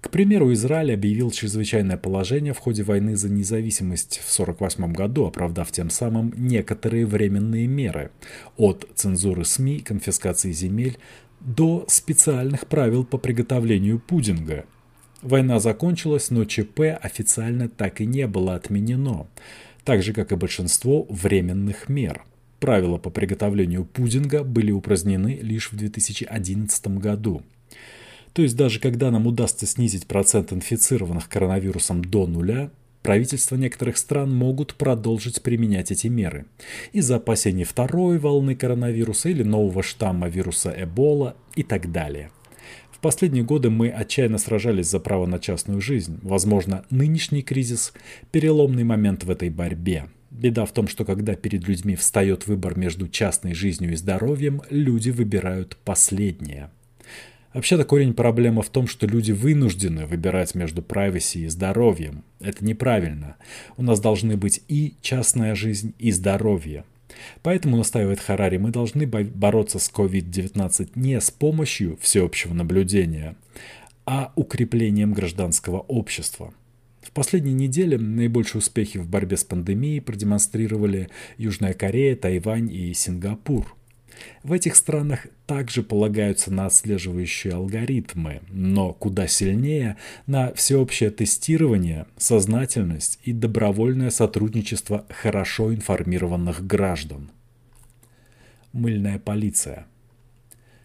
К примеру, Израиль объявил чрезвычайное положение в ходе войны за независимость в 1948 году, оправдав тем самым некоторые временные меры. От цензуры СМИ, конфискации земель до специальных правил по приготовлению пудинга – Война закончилась, но ЧП официально так и не было отменено, так же как и большинство временных мер. Правила по приготовлению пудинга были упразднены лишь в 2011 году. То есть даже когда нам удастся снизить процент инфицированных коронавирусом до нуля, правительства некоторых стран могут продолжить применять эти меры из-за опасений второй волны коронавируса или нового штамма вируса Эбола и так далее последние годы мы отчаянно сражались за право на частную жизнь. Возможно, нынешний кризис – переломный момент в этой борьбе. Беда в том, что когда перед людьми встает выбор между частной жизнью и здоровьем, люди выбирают последнее. Вообще-то корень проблемы в том, что люди вынуждены выбирать между privacy и здоровьем. Это неправильно. У нас должны быть и частная жизнь, и здоровье. Поэтому, настаивает Харари, мы должны бороться с COVID-19 не с помощью всеобщего наблюдения, а укреплением гражданского общества. В последние недели наибольшие успехи в борьбе с пандемией продемонстрировали Южная Корея, Тайвань и Сингапур – в этих странах также полагаются на отслеживающие алгоритмы, но куда сильнее на всеобщее тестирование, сознательность и добровольное сотрудничество хорошо информированных граждан. Мыльная полиция –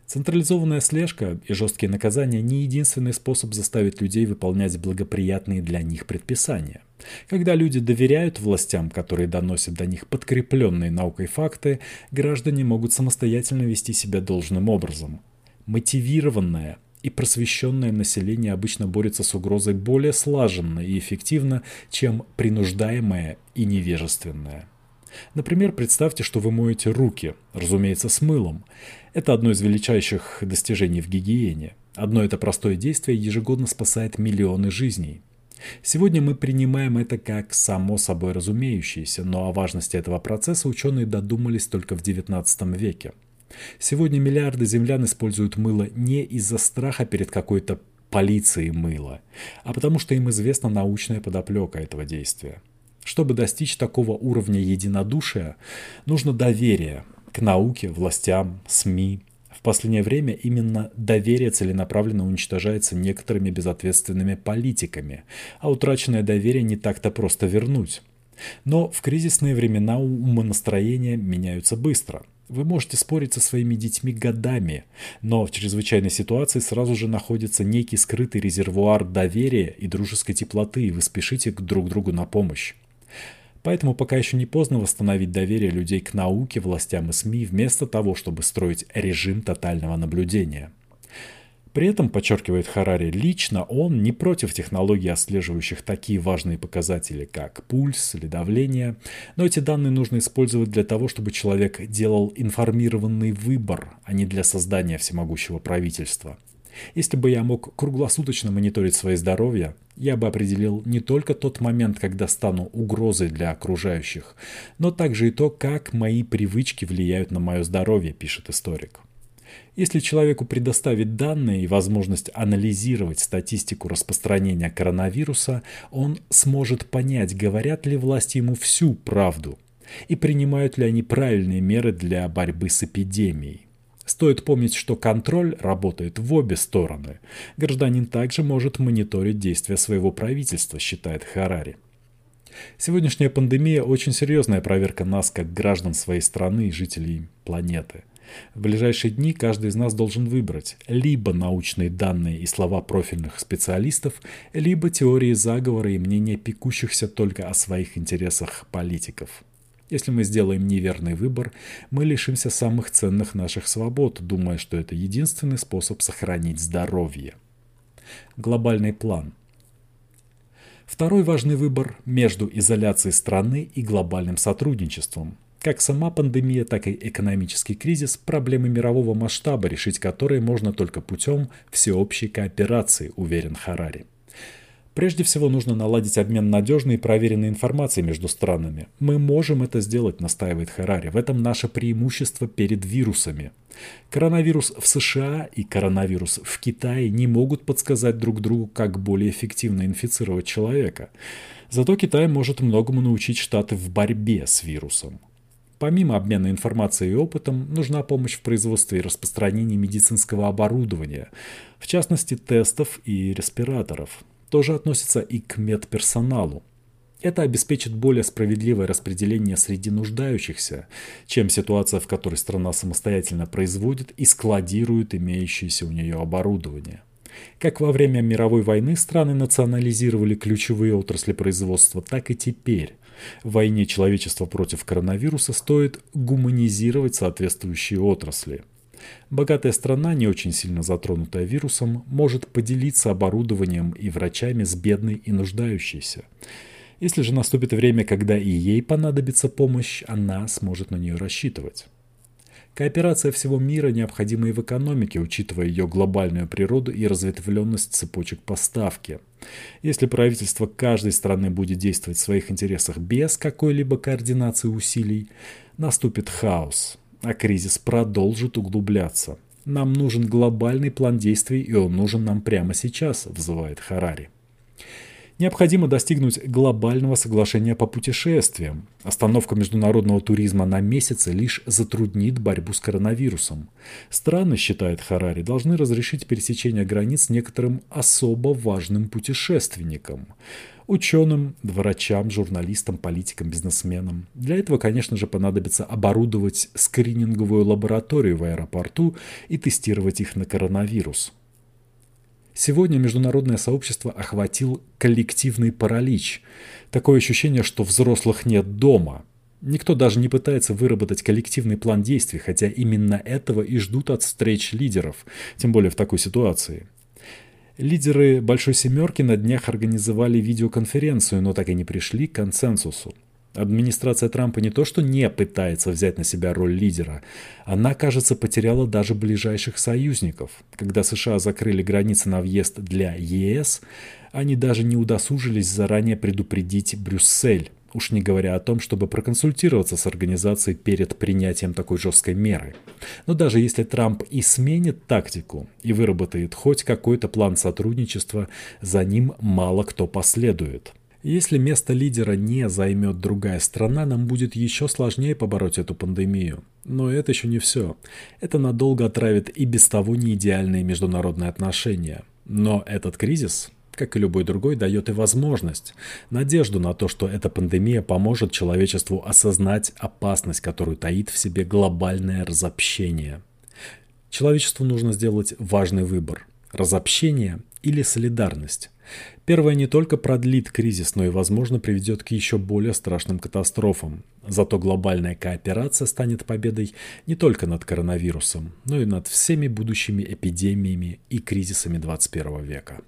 Централизованная слежка и жесткие наказания не единственный способ заставить людей выполнять благоприятные для них предписания. Когда люди доверяют властям, которые доносят до них подкрепленные наукой факты, граждане могут самостоятельно вести себя должным образом. Мотивированное и просвещенное население обычно борется с угрозой более слаженно и эффективно, чем принуждаемое и невежественное. Например, представьте, что вы моете руки, разумеется, с мылом. Это одно из величайших достижений в гигиене. Одно это простое действие ежегодно спасает миллионы жизней. Сегодня мы принимаем это как само собой разумеющееся, но о важности этого процесса ученые додумались только в XIX веке. Сегодня миллиарды землян используют мыло не из-за страха перед какой-то полицией мыла, а потому что им известна научная подоплека этого действия. Чтобы достичь такого уровня единодушия, нужно доверие к науке, властям, СМИ. В последнее время именно доверие целенаправленно уничтожается некоторыми безответственными политиками, а утраченное доверие не так-то просто вернуть. Но в кризисные времена умонастроения меняются быстро. Вы можете спорить со своими детьми годами, но в чрезвычайной ситуации сразу же находится некий скрытый резервуар доверия и дружеской теплоты, и вы спешите друг другу на помощь. Поэтому пока еще не поздно восстановить доверие людей к науке, властям и СМИ, вместо того, чтобы строить режим тотального наблюдения. При этом, подчеркивает Харари, лично он не против технологий, отслеживающих такие важные показатели, как пульс или давление, но эти данные нужно использовать для того, чтобы человек делал информированный выбор, а не для создания всемогущего правительства. Если бы я мог круглосуточно мониторить свое здоровье, я бы определил не только тот момент, когда стану угрозой для окружающих, но также и то, как мои привычки влияют на мое здоровье, пишет историк. Если человеку предоставить данные и возможность анализировать статистику распространения коронавируса, он сможет понять, говорят ли власти ему всю правду и принимают ли они правильные меры для борьбы с эпидемией. Стоит помнить, что контроль работает в обе стороны. Гражданин также может мониторить действия своего правительства, считает Харари. Сегодняшняя пандемия – очень серьезная проверка нас, как граждан своей страны и жителей планеты. В ближайшие дни каждый из нас должен выбрать либо научные данные и слова профильных специалистов, либо теории заговора и мнения пекущихся только о своих интересах политиков. Если мы сделаем неверный выбор, мы лишимся самых ценных наших свобод, думая, что это единственный способ сохранить здоровье. Глобальный план. Второй важный выбор между изоляцией страны и глобальным сотрудничеством. Как сама пандемия, так и экономический кризис – проблемы мирового масштаба, решить которые можно только путем всеобщей кооперации, уверен Харари. Прежде всего нужно наладить обмен надежной и проверенной информацией между странами. Мы можем это сделать, настаивает Харари. В этом наше преимущество перед вирусами. Коронавирус в США и коронавирус в Китае не могут подсказать друг другу, как более эффективно инфицировать человека. Зато Китай может многому научить Штаты в борьбе с вирусом. Помимо обмена информацией и опытом, нужна помощь в производстве и распространении медицинского оборудования, в частности тестов и респираторов тоже относится и к медперсоналу. Это обеспечит более справедливое распределение среди нуждающихся, чем ситуация, в которой страна самостоятельно производит и складирует имеющееся у нее оборудование. Как во время мировой войны страны национализировали ключевые отрасли производства, так и теперь. В войне человечества против коронавируса стоит гуманизировать соответствующие отрасли. Богатая страна, не очень сильно затронутая вирусом, может поделиться оборудованием и врачами с бедной и нуждающейся. Если же наступит время, когда и ей понадобится помощь, она сможет на нее рассчитывать. Кооперация всего мира необходима и в экономике, учитывая ее глобальную природу и разветвленность цепочек поставки. Если правительство каждой страны будет действовать в своих интересах без какой-либо координации усилий, наступит хаос а кризис продолжит углубляться. Нам нужен глобальный план действий, и он нужен нам прямо сейчас, взывает Харари. Необходимо достигнуть глобального соглашения по путешествиям. Остановка международного туризма на месяцы лишь затруднит борьбу с коронавирусом. Страны, считает Харари, должны разрешить пересечение границ некоторым особо важным путешественникам ученым, врачам, журналистам, политикам, бизнесменам. Для этого, конечно же, понадобится оборудовать скрининговую лабораторию в аэропорту и тестировать их на коронавирус. Сегодня международное сообщество охватил коллективный паралич. Такое ощущение, что взрослых нет дома. Никто даже не пытается выработать коллективный план действий, хотя именно этого и ждут от встреч лидеров, тем более в такой ситуации. Лидеры «Большой семерки» на днях организовали видеоконференцию, но так и не пришли к консенсусу. Администрация Трампа не то что не пытается взять на себя роль лидера, она, кажется, потеряла даже ближайших союзников. Когда США закрыли границы на въезд для ЕС, они даже не удосужились заранее предупредить Брюссель, уж не говоря о том, чтобы проконсультироваться с организацией перед принятием такой жесткой меры. Но даже если Трамп и сменит тактику и выработает хоть какой-то план сотрудничества, за ним мало кто последует. Если место лидера не займет другая страна, нам будет еще сложнее побороть эту пандемию. Но это еще не все. Это надолго отравит и без того не идеальные международные отношения. Но этот кризис, как и любой другой, дает и возможность, надежду на то, что эта пандемия поможет человечеству осознать опасность, которую таит в себе глобальное разобщение. Человечеству нужно сделать важный выбор – разобщение или солидарность. Первое не только продлит кризис, но и, возможно, приведет к еще более страшным катастрофам. Зато глобальная кооперация станет победой не только над коронавирусом, но и над всеми будущими эпидемиями и кризисами 21 века.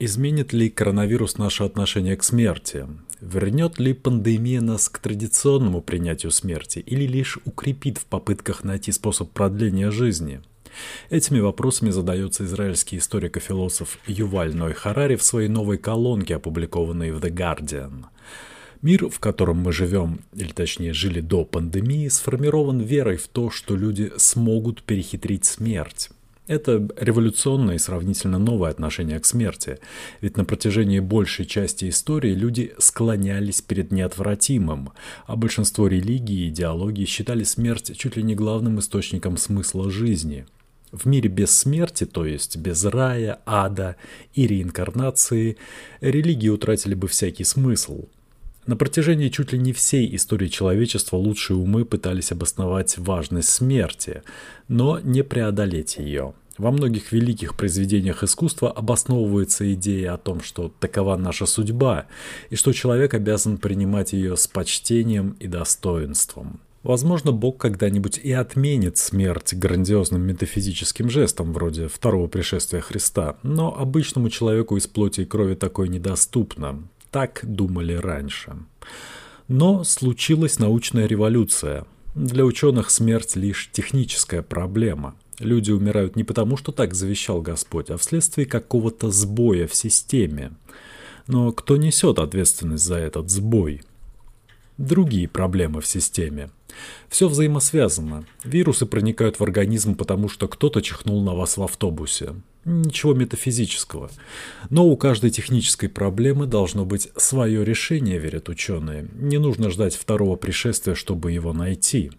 Изменит ли коронавирус наше отношение к смерти? Вернет ли пандемия нас к традиционному принятию смерти или лишь укрепит в попытках найти способ продления жизни? Этими вопросами задается израильский историк и философ Юваль Ной Харари в своей новой колонке, опубликованной в The Guardian. Мир, в котором мы живем, или точнее жили до пандемии, сформирован верой в то, что люди смогут перехитрить смерть. Это революционное и сравнительно новое отношение к смерти, ведь на протяжении большей части истории люди склонялись перед неотвратимым, а большинство религий и идеологий считали смерть чуть ли не главным источником смысла жизни – в мире без смерти, то есть без рая, ада и реинкарнации, религии утратили бы всякий смысл. На протяжении чуть ли не всей истории человечества лучшие умы пытались обосновать важность смерти, но не преодолеть ее. Во многих великих произведениях искусства обосновывается идея о том, что такова наша судьба, и что человек обязан принимать ее с почтением и достоинством. Возможно, Бог когда-нибудь и отменит смерть грандиозным метафизическим жестом, вроде второго пришествия Христа, но обычному человеку из плоти и крови такое недоступно. Так думали раньше. Но случилась научная революция. Для ученых смерть лишь техническая проблема. Люди умирают не потому, что так завещал Господь, а вследствие какого-то сбоя в системе. Но кто несет ответственность за этот сбой? Другие проблемы в системе – все взаимосвязано. Вирусы проникают в организм, потому что кто-то чихнул на вас в автобусе. Ничего метафизического. Но у каждой технической проблемы должно быть свое решение, верят ученые. Не нужно ждать второго пришествия, чтобы его найти.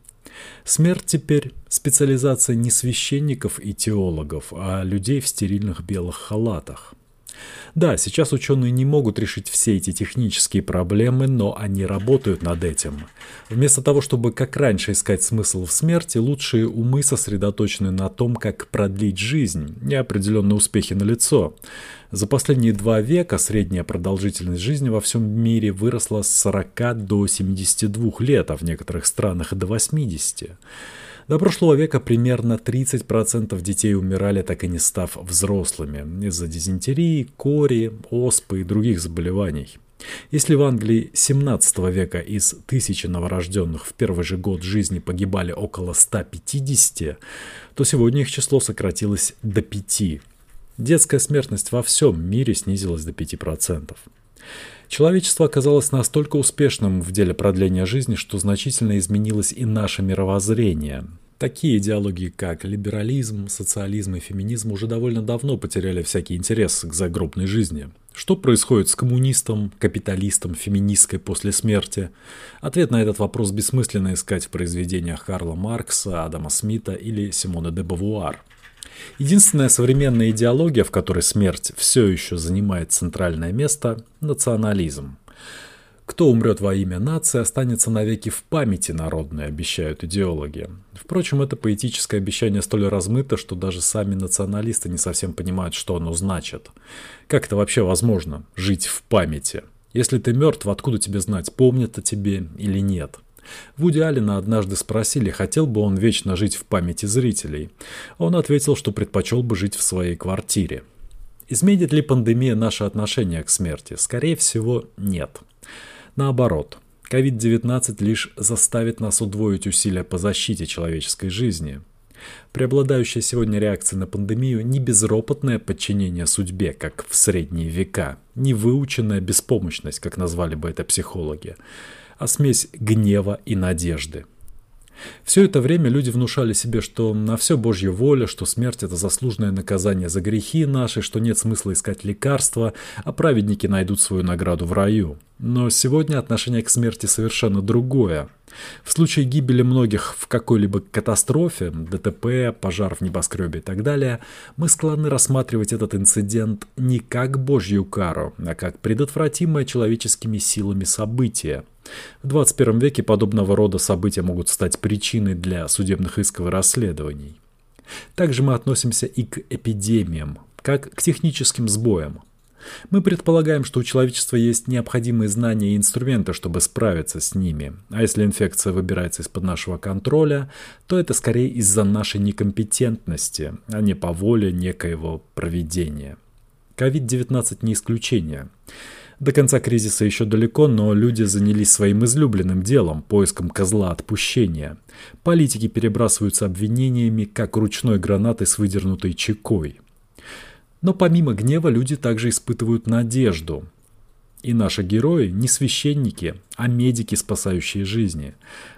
Смерть теперь специализация не священников и теологов, а людей в стерильных белых халатах. Да, сейчас ученые не могут решить все эти технические проблемы, но они работают над этим. Вместо того, чтобы как раньше искать смысл в смерти, лучшие умы сосредоточены на том, как продлить жизнь, неопределенные успехи налицо. За последние два века средняя продолжительность жизни во всем мире выросла с 40 до 72 лет, а в некоторых странах до 80. До прошлого века примерно 30% детей умирали, так и не став взрослыми, из-за дизентерии, кори, оспы и других заболеваний. Если в Англии 17 века из тысячи новорожденных в первый же год жизни погибали около 150, то сегодня их число сократилось до 5. Детская смертность во всем мире снизилась до 5%. Человечество оказалось настолько успешным в деле продления жизни, что значительно изменилось и наше мировоззрение. Такие идеологии, как либерализм, социализм и феминизм уже довольно давно потеряли всякий интерес к загробной жизни. Что происходит с коммунистом, капиталистом, феминисткой после смерти? Ответ на этот вопрос бессмысленно искать в произведениях Карла Маркса, Адама Смита или Симона де Бавуар. Единственная современная идеология, в которой смерть все еще занимает центральное место – национализм. Кто умрет во имя нации, останется навеки в памяти народной, обещают идеологи. Впрочем, это поэтическое обещание столь размыто, что даже сами националисты не совсем понимают, что оно значит. Как это вообще возможно – жить в памяти? Если ты мертв, откуда тебе знать, помнят о тебе или нет? Вуди Алина однажды спросили, хотел бы он вечно жить в памяти зрителей. Он ответил, что предпочел бы жить в своей квартире. Изменит ли пандемия наше отношение к смерти? Скорее всего, нет. Наоборот, COVID-19 лишь заставит нас удвоить усилия по защите человеческой жизни. Преобладающая сегодня реакция на пандемию не безропотное подчинение судьбе, как в средние века, не выученная беспомощность, как назвали бы это психологи, а смесь гнева и надежды. Все это время люди внушали себе, что на все Божья воля, что смерть – это заслуженное наказание за грехи наши, что нет смысла искать лекарства, а праведники найдут свою награду в раю. Но сегодня отношение к смерти совершенно другое. В случае гибели многих в какой-либо катастрофе, ДТП, пожар в небоскребе и так далее, мы склонны рассматривать этот инцидент не как божью кару, а как предотвратимое человеческими силами событие. В 21 веке подобного рода события могут стать причиной для судебных исков и расследований. Также мы относимся и к эпидемиям, как к техническим сбоям. Мы предполагаем, что у человечества есть необходимые знания и инструменты, чтобы справиться с ними. А если инфекция выбирается из-под нашего контроля, то это скорее из-за нашей некомпетентности, а не по воле некоего проведения. COVID-19 не исключение. До конца кризиса еще далеко, но люди занялись своим излюбленным делом – поиском козла отпущения. Политики перебрасываются обвинениями, как ручной гранатой с выдернутой чекой – но помимо гнева люди также испытывают надежду. И наши герои не священники, а медики, спасающие жизни.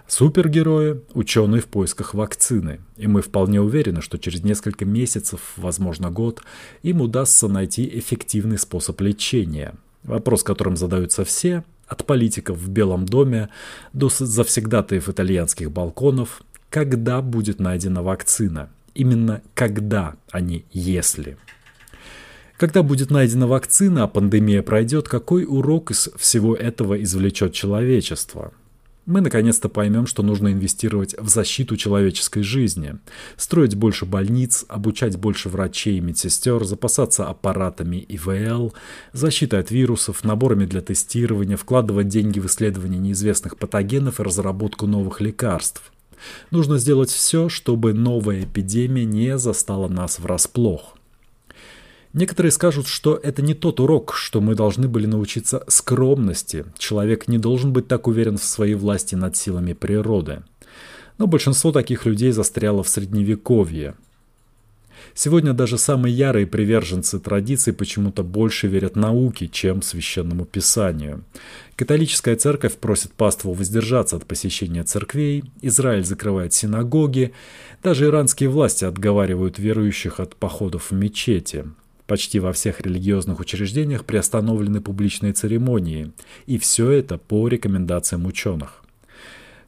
Супергерои – ученые в поисках вакцины. И мы вполне уверены, что через несколько месяцев, возможно год, им удастся найти эффективный способ лечения. Вопрос, которым задаются все, от политиков в Белом доме до завсегдатаев итальянских балконов, когда будет найдена вакцина. Именно когда, а не если. Когда будет найдена вакцина, а пандемия пройдет, какой урок из всего этого извлечет человечество? Мы наконец-то поймем, что нужно инвестировать в защиту человеческой жизни, строить больше больниц, обучать больше врачей и медсестер, запасаться аппаратами ИВЛ, защитой от вирусов, наборами для тестирования, вкладывать деньги в исследование неизвестных патогенов и разработку новых лекарств. Нужно сделать все, чтобы новая эпидемия не застала нас врасплох. Некоторые скажут, что это не тот урок, что мы должны были научиться скромности. Человек не должен быть так уверен в своей власти над силами природы. Но большинство таких людей застряло в средневековье. Сегодня даже самые ярые приверженцы традиций почему-то больше верят науке, чем священному писанию. Католическая церковь просит паству воздержаться от посещения церквей, Израиль закрывает синагоги, даже иранские власти отговаривают верующих от походов в мечети. Почти во всех религиозных учреждениях приостановлены публичные церемонии, и все это по рекомендациям ученых.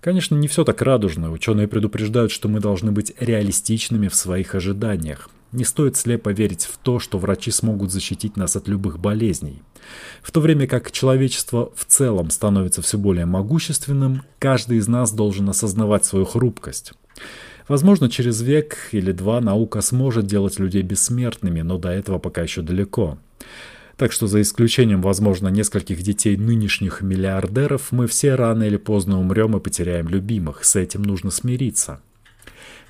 Конечно, не все так радужно. Ученые предупреждают, что мы должны быть реалистичными в своих ожиданиях. Не стоит слепо верить в то, что врачи смогут защитить нас от любых болезней. В то время как человечество в целом становится все более могущественным, каждый из нас должен осознавать свою хрупкость. Возможно, через век или два наука сможет делать людей бессмертными, но до этого пока еще далеко. Так что за исключением, возможно, нескольких детей нынешних миллиардеров, мы все рано или поздно умрем и потеряем любимых. С этим нужно смириться.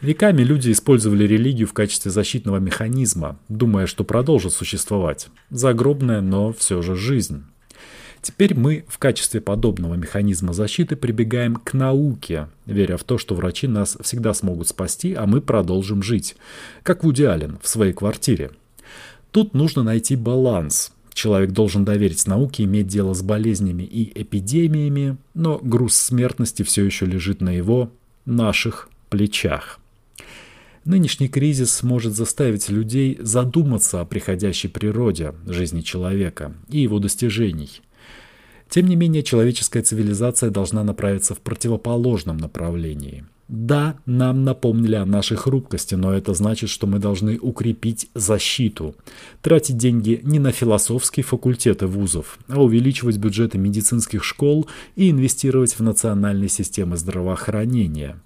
Веками люди использовали религию в качестве защитного механизма, думая, что продолжит существовать. Загробная, но все же жизнь. Теперь мы в качестве подобного механизма защиты прибегаем к науке, веря в то, что врачи нас всегда смогут спасти, а мы продолжим жить, как Вуди Аллен в своей квартире. Тут нужно найти баланс. Человек должен доверить науке иметь дело с болезнями и эпидемиями, но груз смертности все еще лежит на его, наших плечах. Нынешний кризис может заставить людей задуматься о приходящей природе жизни человека и его достижений – тем не менее, человеческая цивилизация должна направиться в противоположном направлении. Да, нам напомнили о нашей хрупкости, но это значит, что мы должны укрепить защиту, тратить деньги не на философские факультеты вузов, а увеличивать бюджеты медицинских школ и инвестировать в национальные системы здравоохранения.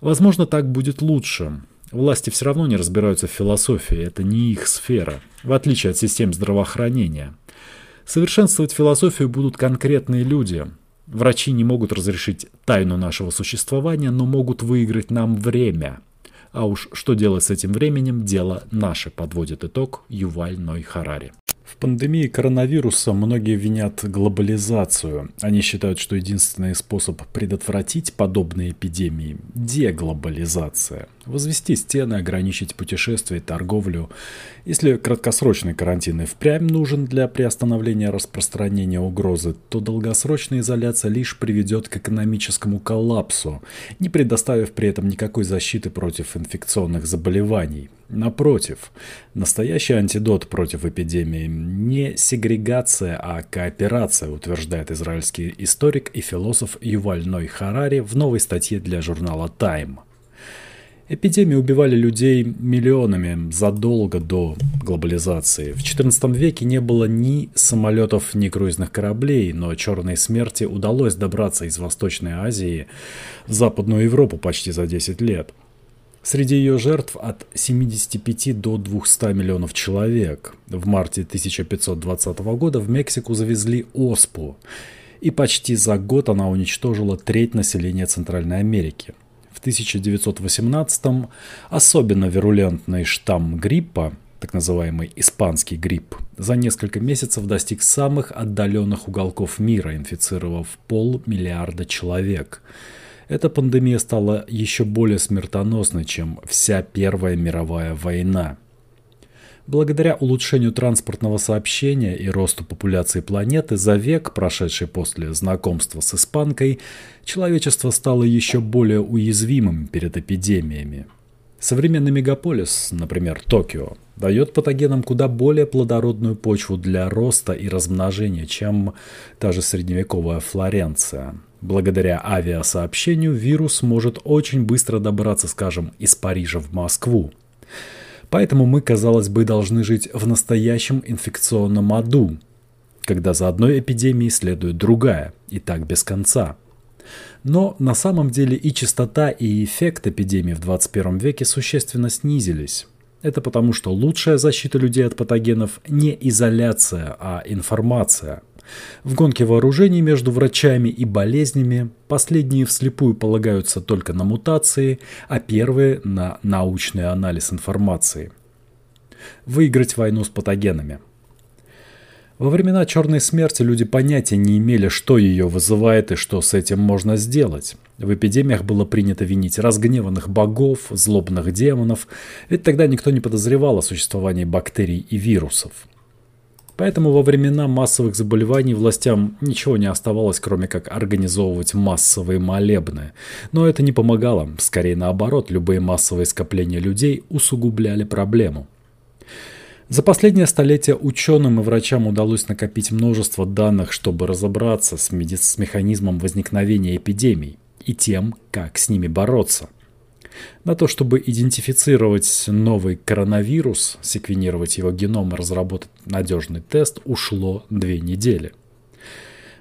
Возможно, так будет лучше. Власти все равно не разбираются в философии, это не их сфера, в отличие от систем здравоохранения. Совершенствовать философию будут конкретные люди. Врачи не могут разрешить тайну нашего существования, но могут выиграть нам время. А уж что делать с этим временем, дело наше, подводит итог Юваль Ной Харари. В пандемии коронавируса многие винят глобализацию. Они считают, что единственный способ предотвратить подобные эпидемии – деглобализация. Возвести стены, ограничить путешествия и торговлю. Если краткосрочный карантин и впрямь нужен для приостановления распространения угрозы, то долгосрочная изоляция лишь приведет к экономическому коллапсу, не предоставив при этом никакой защиты против инфекционных заболеваний. Напротив, настоящий антидот против эпидемии не сегрегация, а кооперация, утверждает израильский историк и философ Юваль Ной Харари в новой статье для журнала Time. Эпидемии убивали людей миллионами задолго до глобализации. В XIV веке не было ни самолетов, ни круизных кораблей, но черной смерти удалось добраться из Восточной Азии в Западную Европу почти за 10 лет. Среди ее жертв от 75 до 200 миллионов человек. В марте 1520 года в Мексику завезли оспу, и почти за год она уничтожила треть населения Центральной Америки – 1918-м особенно вирулентный штамм гриппа, так называемый испанский грипп, за несколько месяцев достиг самых отдаленных уголков мира, инфицировав полмиллиарда человек. Эта пандемия стала еще более смертоносной, чем вся Первая мировая война – Благодаря улучшению транспортного сообщения и росту популяции планеты за век, прошедший после знакомства с испанкой, человечество стало еще более уязвимым перед эпидемиями. Современный мегаполис, например, Токио, дает патогенам куда более плодородную почву для роста и размножения, чем та же средневековая Флоренция. Благодаря авиасообщению вирус может очень быстро добраться, скажем, из Парижа в Москву. Поэтому мы, казалось бы, должны жить в настоящем инфекционном аду, когда за одной эпидемией следует другая, и так без конца. Но на самом деле и частота, и эффект эпидемии в 21 веке существенно снизились. Это потому, что лучшая защита людей от патогенов не изоляция, а информация – в гонке вооружений между врачами и болезнями последние вслепую полагаются только на мутации, а первые – на научный анализ информации. Выиграть войну с патогенами. Во времена Черной Смерти люди понятия не имели, что ее вызывает и что с этим можно сделать. В эпидемиях было принято винить разгневанных богов, злобных демонов, ведь тогда никто не подозревал о существовании бактерий и вирусов. Поэтому во времена массовых заболеваний властям ничего не оставалось, кроме как организовывать массовые молебны. Но это не помогало, скорее наоборот, любые массовые скопления людей усугубляли проблему. За последнее столетие ученым и врачам удалось накопить множество данных, чтобы разобраться с, меди- с механизмом возникновения эпидемий и тем, как с ними бороться – на то, чтобы идентифицировать новый коронавирус, секвенировать его геном и разработать надежный тест, ушло две недели.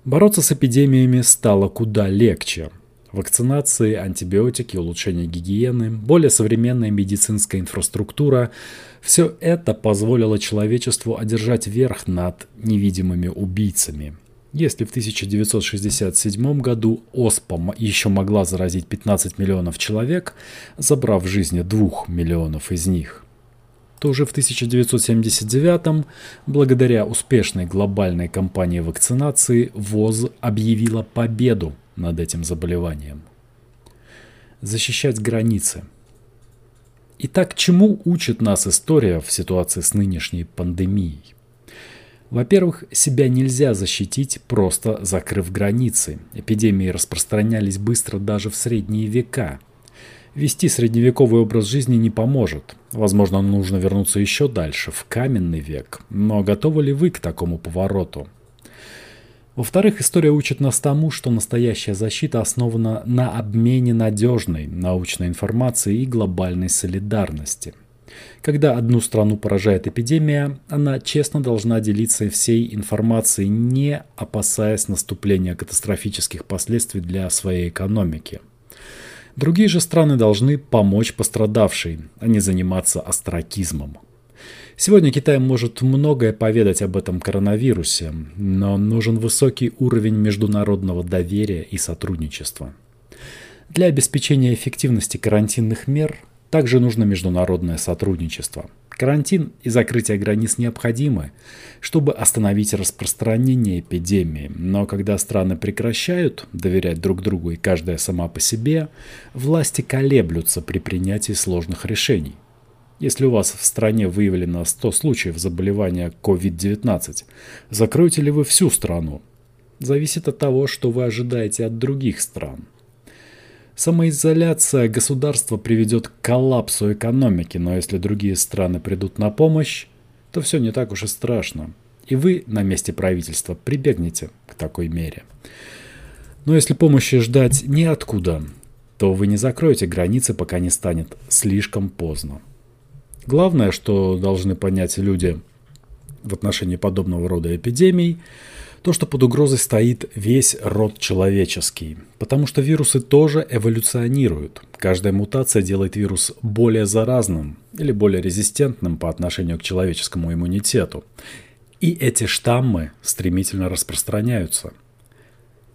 Бороться с эпидемиями стало куда легче. Вакцинации, антибиотики, улучшение гигиены, более современная медицинская инфраструктура – все это позволило человечеству одержать верх над невидимыми убийцами – если в 1967 году оспа еще могла заразить 15 миллионов человек, забрав жизни 2 миллионов из них, то уже в 1979 благодаря успешной глобальной кампании вакцинации ВОЗ объявила победу над этим заболеванием. Защищать границы. Итак, чему учит нас история в ситуации с нынешней пандемией? Во-первых, себя нельзя защитить, просто закрыв границы. Эпидемии распространялись быстро даже в средние века. Вести средневековый образ жизни не поможет. Возможно, нужно вернуться еще дальше, в каменный век. Но готовы ли вы к такому повороту? Во-вторых, история учит нас тому, что настоящая защита основана на обмене надежной научной информации и глобальной солидарности – когда одну страну поражает эпидемия, она честно должна делиться всей информацией, не опасаясь наступления катастрофических последствий для своей экономики. Другие же страны должны помочь пострадавшей, а не заниматься астракизмом. Сегодня Китай может многое поведать об этом коронавирусе, но нужен высокий уровень международного доверия и сотрудничества. Для обеспечения эффективности карантинных мер также нужно международное сотрудничество. Карантин и закрытие границ необходимы, чтобы остановить распространение эпидемии. Но когда страны прекращают доверять друг другу и каждая сама по себе, власти колеблются при принятии сложных решений. Если у вас в стране выявлено 100 случаев заболевания COVID-19, закроете ли вы всю страну? Зависит от того, что вы ожидаете от других стран. Самоизоляция государства приведет к коллапсу экономики, но если другие страны придут на помощь, то все не так уж и страшно. И вы на месте правительства прибегнете к такой мере. Но если помощи ждать неоткуда, то вы не закроете границы, пока не станет слишком поздно. Главное, что должны понять люди в отношении подобного рода эпидемий – то, что под угрозой стоит весь род человеческий. Потому что вирусы тоже эволюционируют. Каждая мутация делает вирус более заразным или более резистентным по отношению к человеческому иммунитету. И эти штаммы стремительно распространяются.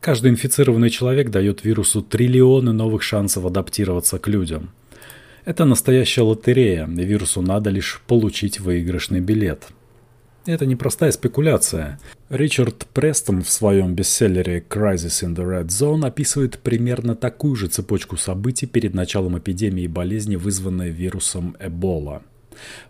Каждый инфицированный человек дает вирусу триллионы новых шансов адаптироваться к людям. Это настоящая лотерея, и вирусу надо лишь получить выигрышный билет – это не простая спекуляция. Ричард Престон в своем бестселлере «Crisis in the Red Zone» описывает примерно такую же цепочку событий перед началом эпидемии болезни, вызванной вирусом Эбола.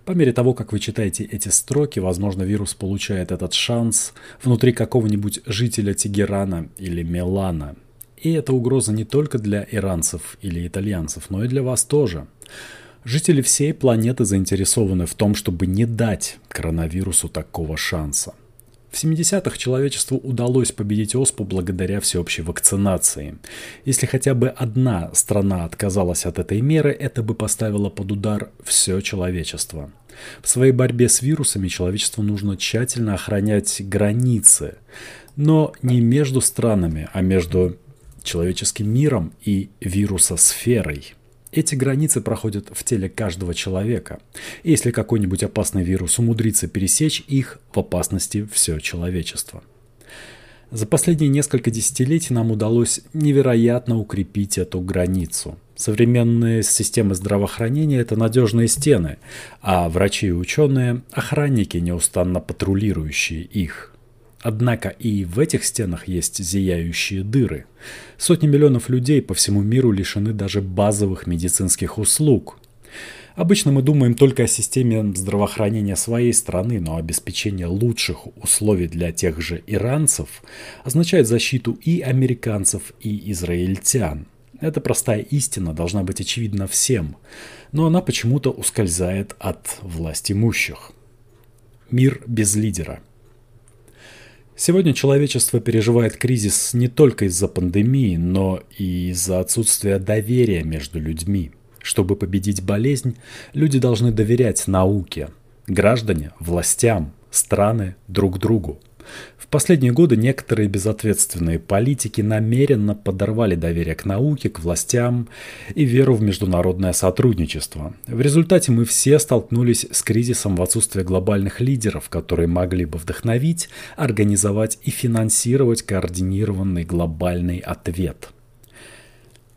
По мере того, как вы читаете эти строки, возможно, вирус получает этот шанс внутри какого-нибудь жителя Тегерана или Милана. И это угроза не только для иранцев или итальянцев, но и для вас тоже. Жители всей планеты заинтересованы в том, чтобы не дать коронавирусу такого шанса. В 70-х человечеству удалось победить оспу благодаря всеобщей вакцинации. Если хотя бы одна страна отказалась от этой меры, это бы поставило под удар все человечество. В своей борьбе с вирусами человечеству нужно тщательно охранять границы, но не между странами, а между человеческим миром и вирусосферой. Эти границы проходят в теле каждого человека. Если какой-нибудь опасный вирус умудрится пересечь их, в опасности все человечество. За последние несколько десятилетий нам удалось невероятно укрепить эту границу. Современные системы здравоохранения – это надежные стены, а врачи и ученые – охранники, неустанно патрулирующие их – Однако и в этих стенах есть зияющие дыры. Сотни миллионов людей по всему миру лишены даже базовых медицинских услуг. Обычно мы думаем только о системе здравоохранения своей страны, но обеспечение лучших условий для тех же иранцев означает защиту и американцев, и израильтян. Эта простая истина должна быть очевидна всем, но она почему-то ускользает от власть имущих. Мир без лидера – Сегодня человечество переживает кризис не только из-за пандемии, но и из-за отсутствия доверия между людьми. Чтобы победить болезнь, люди должны доверять науке, граждане – властям, страны – друг другу. Последние годы некоторые безответственные политики намеренно подорвали доверие к науке, к властям и веру в международное сотрудничество. В результате мы все столкнулись с кризисом в отсутствии глобальных лидеров, которые могли бы вдохновить, организовать и финансировать координированный глобальный ответ.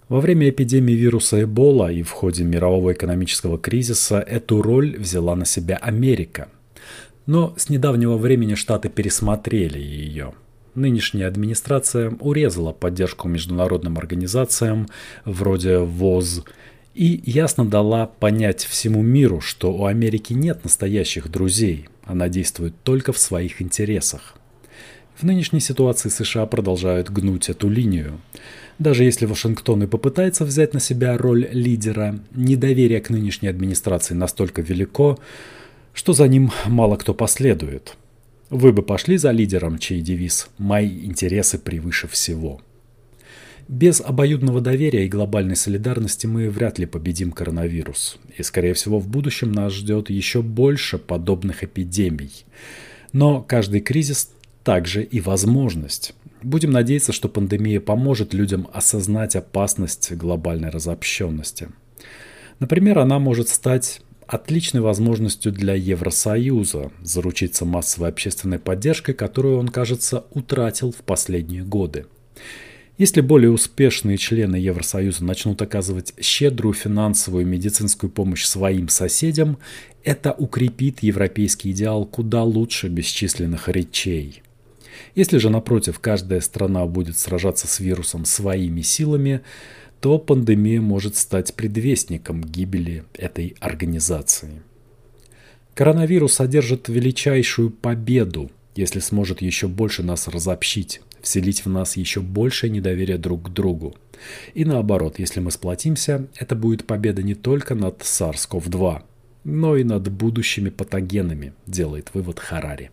Во время эпидемии вируса Эбола и в ходе мирового экономического кризиса эту роль взяла на себя Америка – но с недавнего времени Штаты пересмотрели ее. Нынешняя администрация урезала поддержку международным организациям вроде ВОЗ и ясно дала понять всему миру, что у Америки нет настоящих друзей, она действует только в своих интересах. В нынешней ситуации США продолжают гнуть эту линию. Даже если Вашингтон и попытается взять на себя роль лидера, недоверие к нынешней администрации настолько велико, что за ним мало кто последует. Вы бы пошли за лидером, чей девиз «Мои интересы превыше всего». Без обоюдного доверия и глобальной солидарности мы вряд ли победим коронавирус. И, скорее всего, в будущем нас ждет еще больше подобных эпидемий. Но каждый кризис также и возможность. Будем надеяться, что пандемия поможет людям осознать опасность глобальной разобщенности. Например, она может стать отличной возможностью для Евросоюза заручиться массовой общественной поддержкой, которую он, кажется, утратил в последние годы. Если более успешные члены Евросоюза начнут оказывать щедрую финансовую и медицинскую помощь своим соседям, это укрепит европейский идеал куда лучше бесчисленных речей. Если же, напротив, каждая страна будет сражаться с вирусом своими силами, то пандемия может стать предвестником гибели этой организации. Коронавирус содержит величайшую победу, если сможет еще больше нас разобщить, вселить в нас еще большее недоверие друг к другу. И наоборот, если мы сплотимся, это будет победа не только над SARS-CoV-2, но и над будущими патогенами, делает вывод Харари.